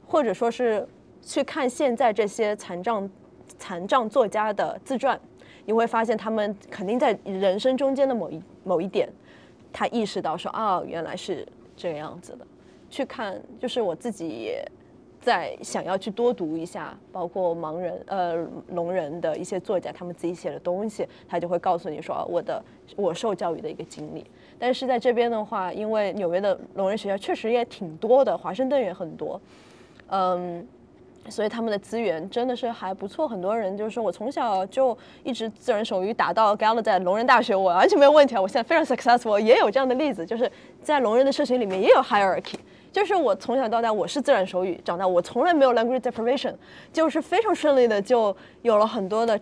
或者说是去看现在这些残障残障作家的自传。你会发现，他们肯定在人生中间的某一某一点，他意识到说，啊，原来是这个样子的。去看，就是我自己也在想要去多读一下，包括盲人呃聋人的一些作家他们自己写的东西，他就会告诉你说我的我受教育的一个经历。但是在这边的话，因为纽约的聋人学校确实也挺多的，华盛顿也很多，嗯。所以他们的资源真的是还不错，很多人就是说我从小就一直自然手语打到 g a l a 在聋人大学，我完全没有问题啊！我现在非常 successful，也有这样的例子，就是在聋人的社群里面也有 hierarchy，就是我从小到大我是自然手语长大，我从来没有 language deprivation，就是非常顺利的就有了很多的。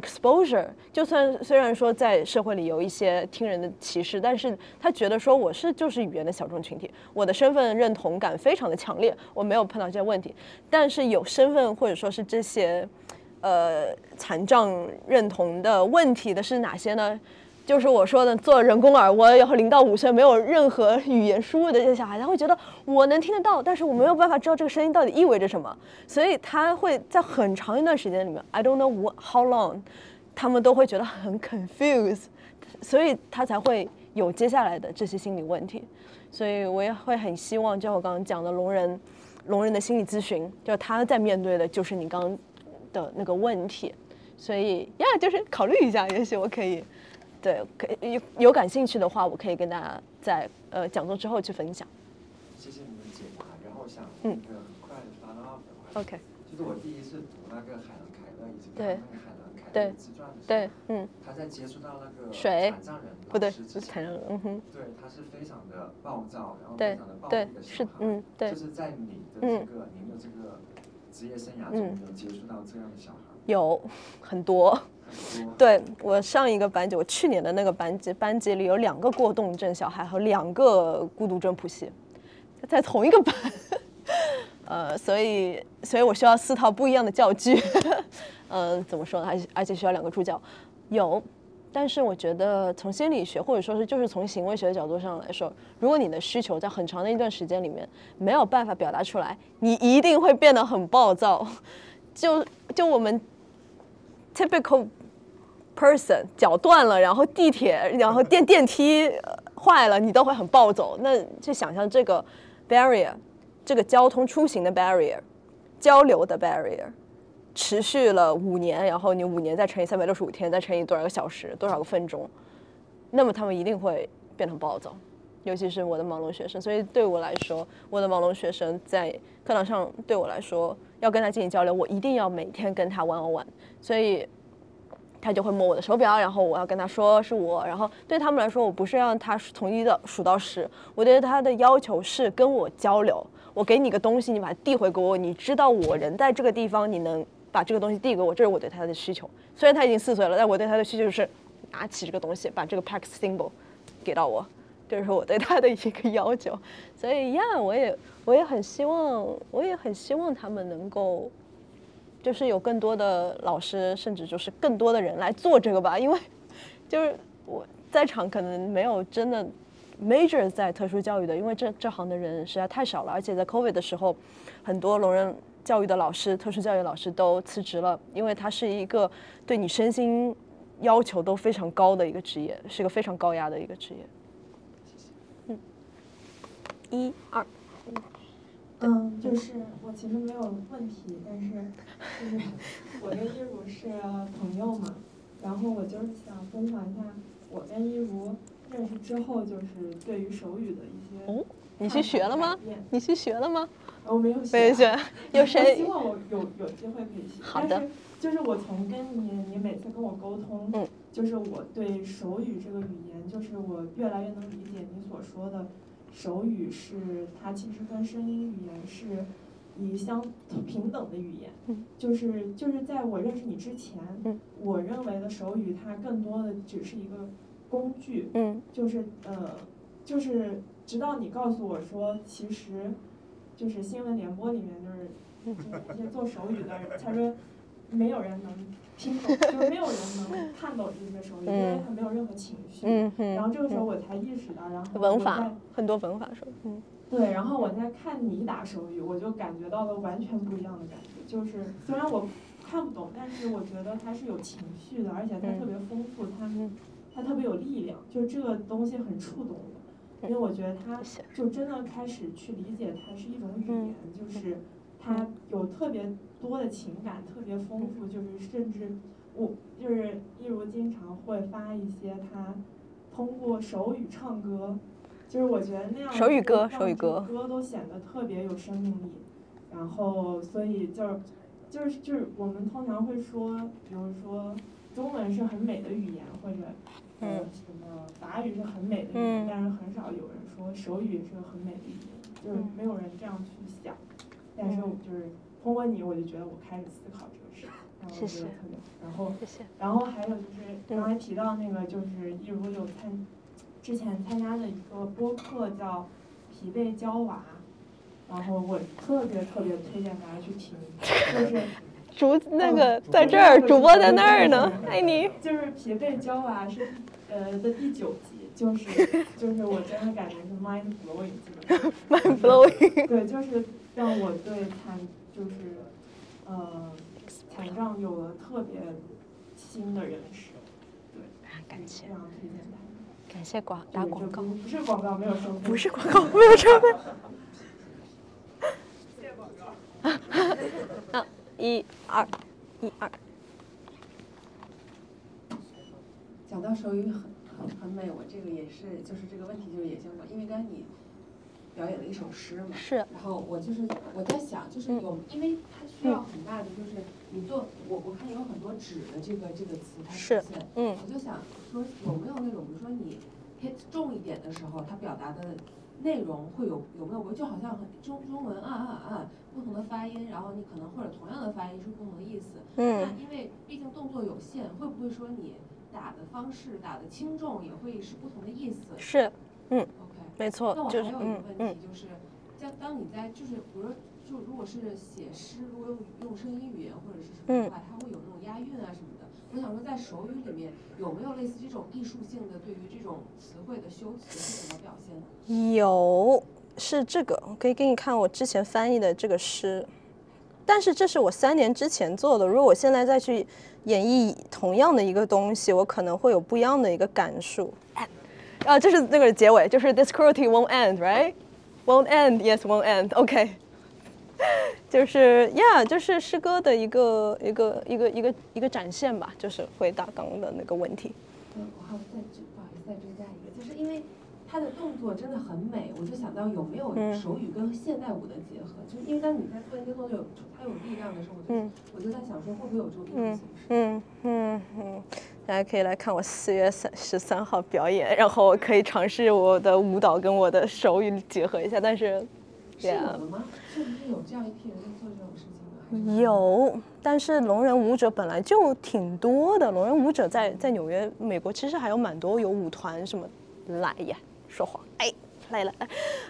exposure，就算虽然说在社会里有一些听人的歧视，但是他觉得说我是就是语言的小众群体，我的身份认同感非常的强烈，我没有碰到这些问题。但是有身份或者说是这些，呃，残障认同的问题的是哪些呢？就是我说的做人工耳蜗，然后零到五岁没有任何语言输入的这些小孩，他会觉得我能听得到，但是我没有办法知道这个声音到底意味着什么，所以他会在很长一段时间里面，I don't know how long，他们都会觉得很 confused，所以他才会有接下来的这些心理问题。所以我也会很希望，就像我刚刚讲的聋人，聋人的心理咨询，就他在面对的就是你刚刚的那个问题，所以呀，就是考虑一下，也许我可以。对，可有有感兴趣的话，我可以跟大家在呃讲座之后去分享。谢谢你的解答，然后想一个很快的 follow up。OK 就是我第一次读那个海伦凯勒以及看那个海伦凯勒自传的时候，对，嗯，他在接触到那个水。残障人不对，是残障人，嗯哼，对，他是非常的暴躁，然后非常的暴力的小孩，嗯，对，就是在你的这个您的这个职业生涯中有接触到这样的小孩？有很多。对我上一个班级，我去年的那个班级，班级里有两个过动症小孩和两个孤独症谱系，在同一个班，呃，所以，所以我需要四套不一样的教具，嗯，怎么说呢？而且而且需要两个助教，有，但是我觉得从心理学或者说是就是从行为学的角度上来说，如果你的需求在很长的一段时间里面没有办法表达出来，你一定会变得很暴躁，就就我们 typical。person 脚断了，然后地铁，然后电电梯坏了，你都会很暴走。那就想象这个 barrier，这个交通出行的 barrier，交流的 barrier，持续了五年，然后你五年再乘以三百六十五天，再乘以多少个小时，多少个分钟，那么他们一定会变得很暴躁。尤其是我的盲聋学生，所以对我来说，我的盲聋学生在课堂上对我来说，要跟他进行交流，我一定要每天跟他玩玩玩。所以。他就会摸我的手表，然后我要跟他说是我，然后对他们来说，我不是让他从一到数到十，我对他的要求是跟我交流。我给你个东西，你把它递回给我，你知道我人在这个地方，你能把这个东西递给我，这是我对他的需求。虽然他已经四岁了，但我对他的需求是拿起这个东西，把这个 pack symbol 给到我，这是我对他的一个要求。所以呀，我也我也很希望，我也很希望他们能够。就是有更多的老师，甚至就是更多的人来做这个吧，因为就是我在场可能没有真的 major 在特殊教育的，因为这这行的人实在太少了，而且在 COVID 的时候，很多聋人教育的老师、特殊教育老师都辞职了，因为它是一个对你身心要求都非常高的一个职业，是一个非常高压的一个职业。嗯，一二。嗯，就是我其实没有问题，但是就是我跟一如是朋友嘛，然后我就想分享一下我跟一如认识之后，就是对于手语的一些哦，你去学了吗？你去学了吗？我没有学。有谁？希望我有有机会可以学。好的。就是我从跟你，你每次跟我沟通，嗯，就是我对手语这个语言，就是我越来越能理解你所说的。手语是它其实跟声音语言是以相平等的语言，就是就是在我认识你之前，我认为的手语它更多的只是一个工具，就是呃就是直到你告诉我说，其实就是新闻联播里面就是就是那些做手语的人，他说没有人能。听懂，就是没有人能看懂这个手语，因为他没有任何情绪。然后这个时候我才意识到，然后文法很多文法说，嗯，对，然后我在看你打手语，我就感觉到了完全不一样的感觉。就是虽然我看不懂，但是我觉得它是有情绪的，而且它特别丰富，它它特别有力量，就是这个东西很触动我，因为我觉得它就真的开始去理解它是一种语言，就是它有特别多的情感，特别丰富，就是甚至我就是一如经常会发一些他通过手语唱歌，就是我觉得那样手语歌，手语歌歌都显得特别有生命力。然后所以就是就是就是我们通常会说，比如说中文是很美的语言，或者呃什么法语是很美的语言，但是很少有人说手语是个很美的语言，就是没有人这样去想。但是我就是通过你，我就觉得我开始思考这个事，然后我觉得特别，然后，然后还有就是刚才提到那个，就是一如有参之前参加的一个播客叫疲惫娇娃，然后我特别特别推荐大家去听，就是 主那个在这儿，主播在那儿呢，爱你。就是疲惫娇娃是呃的第九集，就是 就是我真的感觉是 mind blowing mind blowing，对，就是。让我对残就是呃残障有了特别新的认识，对，感谢，非常推荐。感谢广打广告，不是广告，没有收费。不是广告，没有收费。谢广告。啊，一二，一二。讲到手语很很很美，我这个也是，就是这个问题就是也相关，因为刚才你。表演了一首诗嘛，是。然后我就是我在想，就是有，因为它需要很大的，就是你做我我看有很多纸的这个这个词它出现，嗯，我就想说有没有那种，比如说你 hit 重一点的时候，它表达的内容会有有没有就好像中中文啊啊啊不同的发音，然后你可能或者同样的发音是不同的意思，嗯，那因为毕竟动作有限，会不会说你打的方式打的轻重也会是不同的意思？是，嗯。没错，那我还有一个问题就是，像当你在就是，比如说，就如果是写诗，如果用用声音语言或者是什么的话，它会有那种押韵啊什么的。我想说，在手语里面有没有类似这种艺术性的对于这种词汇的修辞是怎么表现的？有，是这个，我可以给你看我之前翻译的这个诗，但是这是我三年之前做的。如果我现在再去演绎同样的一个东西，我可能会有不一样的一个感受。啊，这是那个结尾，就是 this cruelty won't end，right？won't end，yes，won't end，OK。就是 yeah，就是诗歌的一个一个一个一个一个展现吧，就是回答刚刚的那个问题。嗯，我还有再不好意思再追加一个，就是因为他的动作真的很美，我就想到有没有手语跟现代舞的结合，就是因为当你在做一些动作有它有力量的时候，我就我就在想说会不会有这种形式？嗯嗯嗯。大家可以来看我四月三十三号表演，然后我可以尝试我的舞蹈跟我的手语结合一下。但是，对啊，吗？是不是有这样一批人在做这种事情吗？有，但是聋人舞者本来就挺多的。聋人舞者在在纽约、美国其实还有蛮多，有舞团什么。来呀，说谎，哎，来了，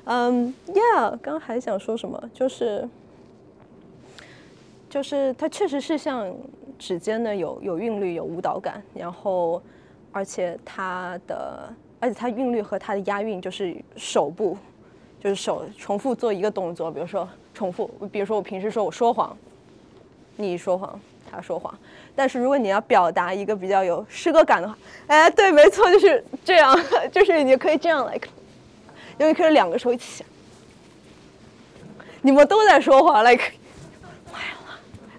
嗯，Yeah，刚刚还想说什么？就是，就是他确实是像。指尖呢有有韵律有舞蹈感，然后而且它的而且它韵律和它的押韵就是手部，就是手重复做一个动作，比如说重复，比如说我平时说我说谎，你说谎，他说谎，但是如果你要表达一个比较有诗歌感的话，哎，对，没错，就是这样，就是你可以这样来，因为可以两个手一起，你们都在说谎，like。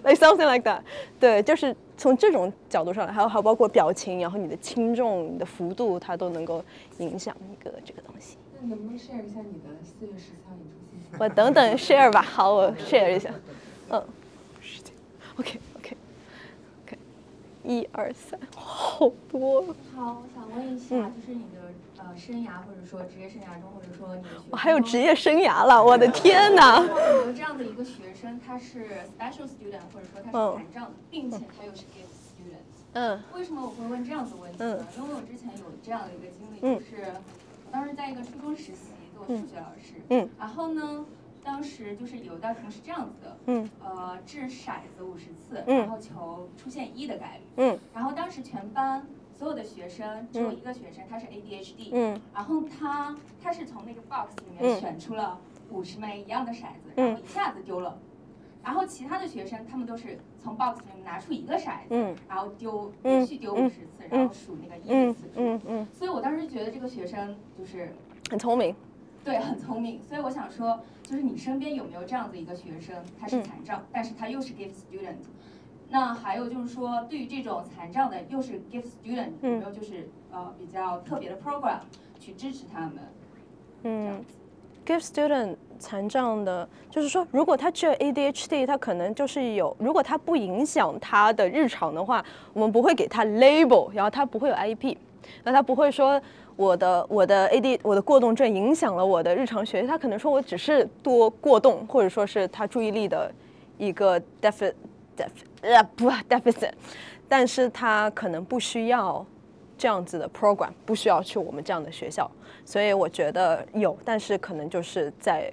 Like something like that，对，就是从这种角度上来，还有还有包括表情，然后你的轻重、你的幅度，它都能够影响一个这个东西。那能不能 share 一下你的四月十四号演出信息？我等等 share 吧，好，我 share 一下。嗯，时间，OK，OK，OK，一二三，好多。好，我想问一下，就是你的。呃，生涯或者说职业生涯中，或者说你我还有职业生涯了，我的天哪！有这样的一个学生，他是 special student，或者说他是残障，并且他又是 gift student。嗯。为什么我会问这样子问题呢？因为我之前有这样的一个经历，就是我当时在一个初中实习做数学老师。嗯。然后呢，当时就是有一道题目是这样子的。嗯。呃，掷骰子五十次，然后求出现一的概率。嗯。然后当时全班。所有的学生只有一个学生，他是 ADHD，嗯，然后他他是从那个 box 里面选出了五十枚一样的骰子，然后一下子丢了，然后其他的学生他们都是从 box 里面拿出一个骰子，嗯，然后丢连续丢五十次，然后数那个一的次数，嗯。嗯，所以我当时觉得这个学生就是很聪明，对，很聪明。所以我想说，就是你身边有没有这样子一个学生，他是残障，但是他又是 gift student。那还有就是说，对于这种残障的又是 Give student，有没有就是呃比较特别的 program 去支持他们？嗯，Give student 残障的，就是说，如果他只有 ADHD，他可能就是有，如果他不影响他的日常的话，我们不会给他 label，然后他不会有 IEP，那他不会说我的我的 AD 我的过动症影响了我的日常学习，他可能说我只是多过动，或者说是他注意力的一个呃不 deficit，但是他可能不需要这样子的 program，不需要去我们这样的学校，所以我觉得有，但是可能就是在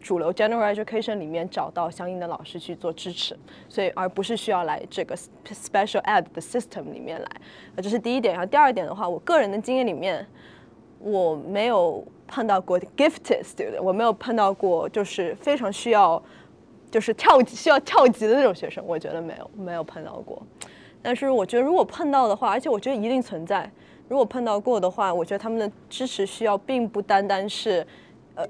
主流 general education 里面找到相应的老师去做支持，所以而不是需要来这个 special ed 的 system 里面来，这是第一点。然后第二点的话，我个人的经验里面，我没有碰到过 gifted student，我没有碰到过就是非常需要。就是跳级需要跳级的那种学生，我觉得没有没有碰到过。但是我觉得如果碰到的话，而且我觉得一定存在。如果碰到过的话，我觉得他们的支持需要并不单单是呃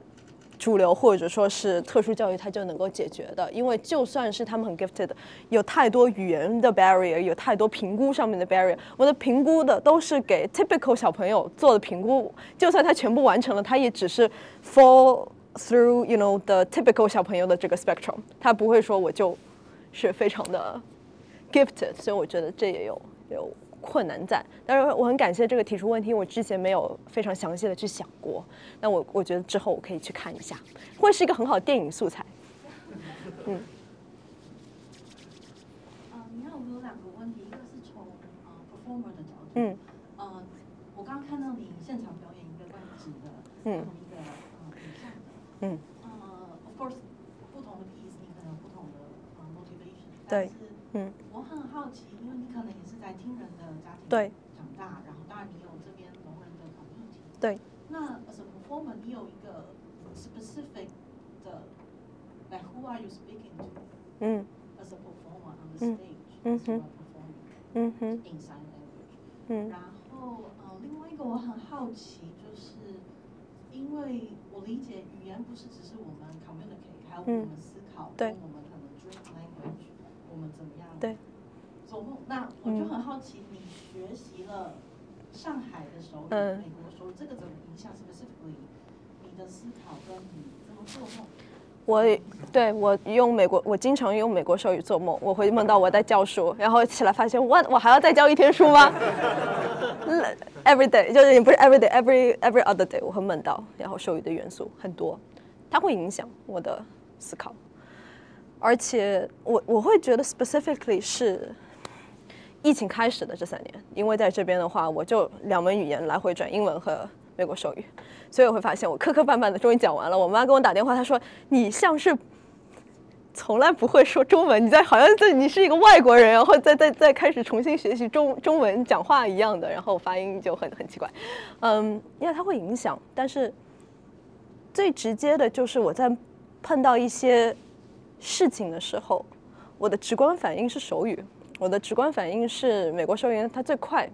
主流或者说是特殊教育它就能够解决的。因为就算是他们很 gifted，有太多语言的 barrier，有太多评估上面的 barrier。我的评估的都是给 typical 小朋友做的评估，就算他全部完成了，他也只是 for。Through you know the typical 小朋友的这个 spectrum，他不会说我就是非常的 gifted，所以我觉得这也有有困难在。但是我很感谢这个提出问题，我之前没有非常详细的去想过。那我我觉得之后我可以去看一下，会是一个很好的电影素材。嗯。啊，你看我有两个问题，一个是从呃 performer 的角度。嗯。呃，我刚刚看到你现场表演一个关于纸的。嗯。嗯。呃，of course，不同的 piece 你可能有不同的呃 motivation。对。嗯。我很好奇，因为你可能也是在听人的家庭长大，然后当然你有这边聋人的 community。对。那 as a performer，你有一个 specific 的，like who are you speaking to？嗯。As a performer on the stage，嗯哼。嗯哼。In sign language。嗯。然后呃，另外一个我很好奇，就是因为。我理解语言不是只是我们 communicate，还有我们思考，跟我们可能 dream language，我们怎么样对。做梦？那我就很好奇，你学习了上海的时候，美国时候，这个怎么影响？Specifically 你的思考跟你怎么做梦？我对我用美国，我经常用美国手语做梦，我会梦到我在教书，然后起来发现，我我还要再教一天书吗？Every day 就是也不是 every day，every every other day，我会梦到，然后手语的元素很多，它会影响我的思考，而且我我会觉得 specifically 是疫情开始的这三年，因为在这边的话，我就两门语言来回转，英文和美国手语，所以我会发现我磕磕绊绊的终于讲完了。我妈给我打电话，她说你像是。从来不会说中文，你在好像在你是一个外国人，然后再再再开始重新学习中中文讲话一样的，然后发音就很很奇怪，嗯，因为它会影响。但是最直接的就是我在碰到一些事情的时候，我的直观反应是手语，我的直观反应是美国手语，它最快。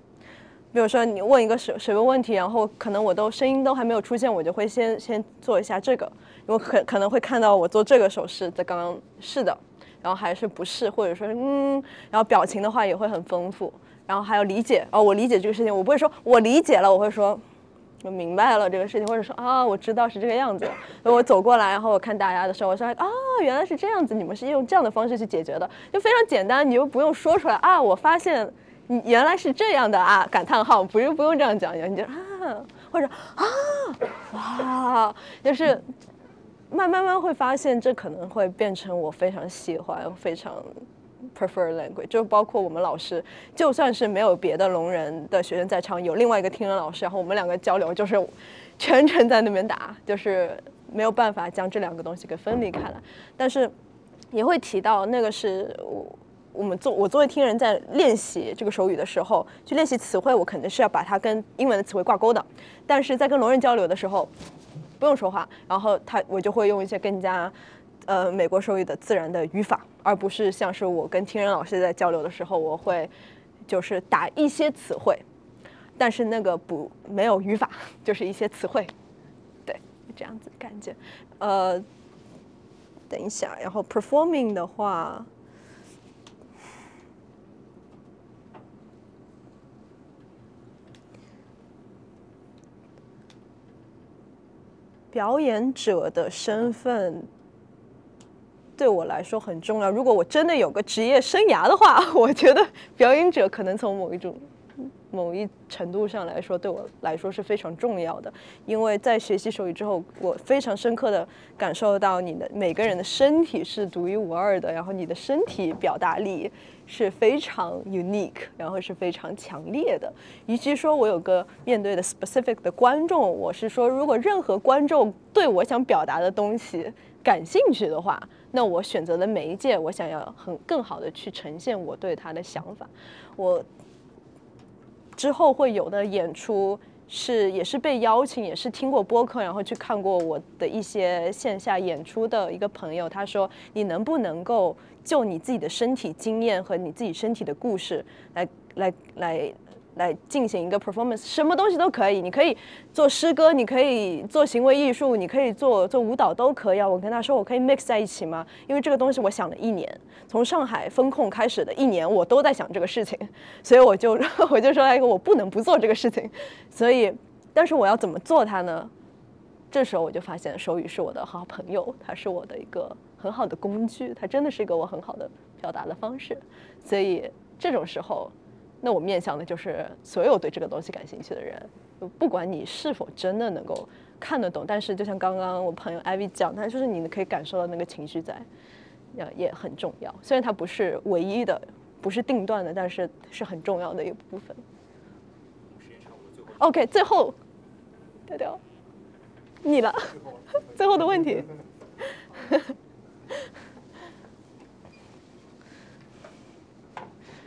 比如说你问一个什什么问题，然后可能我都声音都还没有出现，我就会先先做一下这个。我可可能会看到我做这个手势，在刚刚是的，然后还是不是，或者说嗯，然后表情的话也会很丰富，然后还有理解哦，我理解这个事情，我不会说我理解了，我会说我明白了这个事情，或者说啊，我知道是这个样子。我走过来，然后我看大家的时候，我说啊，原来是这样子，你们是用这样的方式去解决的，就非常简单，你又不用说出来啊，我发现你原来是这样的啊，感叹号，不用不用这样讲，你就啊，或者啊，哇，就是。慢慢慢会发现，这可能会变成我非常喜欢、非常 prefer language。就包括我们老师，就算是没有别的聋人的学生在场，有另外一个听人老师，然后我们两个交流，就是全程在那边打，就是没有办法将这两个东西给分离开来。但是也会提到，那个是我我们做我作为听人在练习这个手语的时候，去练习词汇，我肯定是要把它跟英文的词汇挂钩的。但是在跟聋人交流的时候，不用说话，然后他我就会用一些更加，呃，美国手语的自然的语法，而不是像是我跟听人老师在交流的时候，我会就是打一些词汇，但是那个不没有语法，就是一些词汇，对，这样子感觉。呃，等一下，然后 performing 的话。表演者的身份对我来说很重要。如果我真的有个职业生涯的话，我觉得表演者可能从某一种、某一程度上来说，对我来说是非常重要的。因为在学习手语之后，我非常深刻的感受到，你的每个人的身体是独一无二的，然后你的身体表达力。是非常 unique，然后是非常强烈的。与其说我有个面对的 specific 的观众，我是说，如果任何观众对我想表达的东西感兴趣的话，那我选择的媒介，我想要很更好的去呈现我对他的想法。我之后会有的演出是也是被邀请，也是听过播客，然后去看过我的一些线下演出的一个朋友，他说：“你能不能够？”就你自己的身体经验和你自己身体的故事来来来来进行一个 performance，什么东西都可以，你可以做诗歌，你可以做行为艺术，你可以做做舞蹈都可以啊。我跟他说，我可以 mix 在一起吗？因为这个东西我想了一年，从上海风控开始的一年，我都在想这个事情，所以我就 我就说一个我不能不做这个事情，所以但是我要怎么做它呢？这时候我就发现手语是我的好朋友，它是我的一个。很好的工具，它真的是一个我很好的表达的方式，所以这种时候，那我面向的就是所有对这个东西感兴趣的人，不管你是否真的能够看得懂，但是就像刚刚我朋友艾薇讲，他就是你可以感受到那个情绪在，也也很重要。虽然它不是唯一的，不是定段的，但是是很重要的一部分。OK，最后，调调，你了，最后的问题。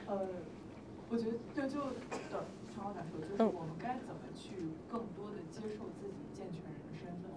呃，我觉得就就的长话短说，就是我们该怎么去更多的接受自己健全人的身份？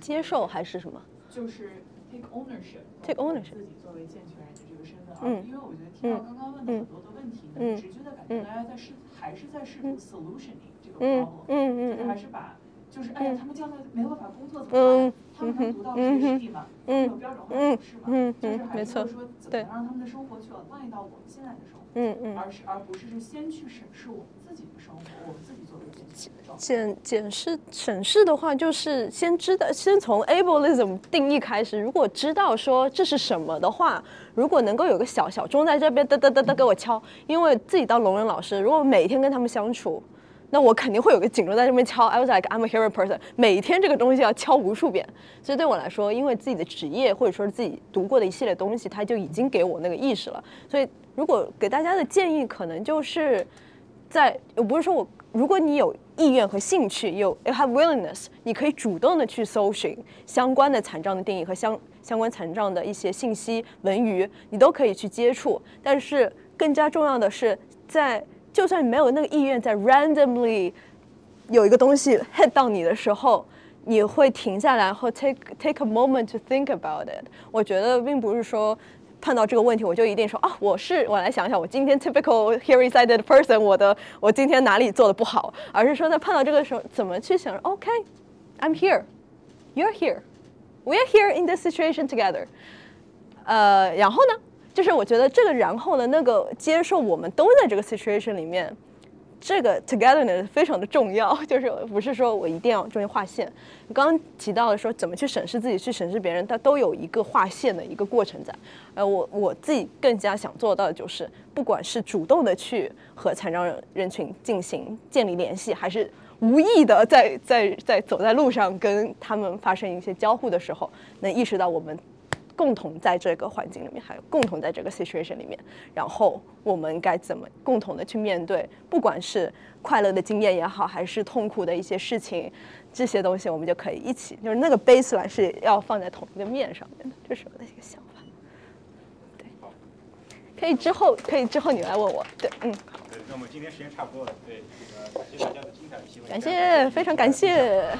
接受还是什么？就是 take ownership。take ownership。自己作为健全人的这个身份啊，因为我觉得听到刚刚问的很多的问题，呢，直觉的感觉大家在试，还是在试图 solutioning 这个 problem，就是还是把。就是哎呀，他们将来没有办法工作怎么办？他们能读到学历吗？有标准化考试吗？就是还是说怎么让他们的生活去 align 到我们现在的生活？嗯嗯，而是而不是是先去审视我们自己的生活，我们自己作为检视的状态。检检视审视的话，就是先知道，先从 ableism 定义开始。如果知道说这是什么的话，如果能够有个小小钟在这边哒哒哒哒给我敲，因为自己当聋人老师，如果每天跟他们相处。那我肯定会有个警钟在这边敲。I was like I'm a hero person。每天这个东西要敲无数遍，所以对我来说，因为自己的职业或者说是自己读过的一系列东西，它就已经给我那个意识了。所以如果给大家的建议，可能就是在，我不是说我，如果你有意愿和兴趣，有 you have willingness，你可以主动的去搜寻相关的残障的定义和相相关残障的一些信息文娱，你都可以去接触。但是更加重要的是在。就算你没有那个意愿，在 randomly 有一个东西 hit 到你的时候，你会停下来或 take take a moment to think about it。我觉得并不是说碰到这个问题我就一定说啊，我是我来想想，我今天 typical hearing sighted person，我的我今天哪里做的不好，而是说在碰到这个时候怎么去想，OK，I'm here，you're here，we're here in this situation together。呃，然后呢？就是我觉得这个然后呢，那个接受我们都在这个 situation 里面，这个 togetherness 非常的重要。就是不是说我一定要中间划线。刚刚提到的说怎么去审视自己，去审视别人，它都有一个划线的一个过程在。呃，我我自己更加想做到的就是，不管是主动的去和残障人群进行建立联系，还是无意的在在在走在路上跟他们发生一些交互的时候，能意识到我们。共同在这个环境里面，还有共同在这个 situation 里面，然后我们该怎么共同的去面对，不管是快乐的经验也好，还是痛苦的一些事情，这些东西我们就可以一起，就是那个 baseline 是要放在同一个面上面的，这是我的一个想法。对，可以之后可以之后你来问我，对，嗯。好，那我们今天时间差不多了，对，这个感谢大家的精彩的提问。感谢，非常感谢。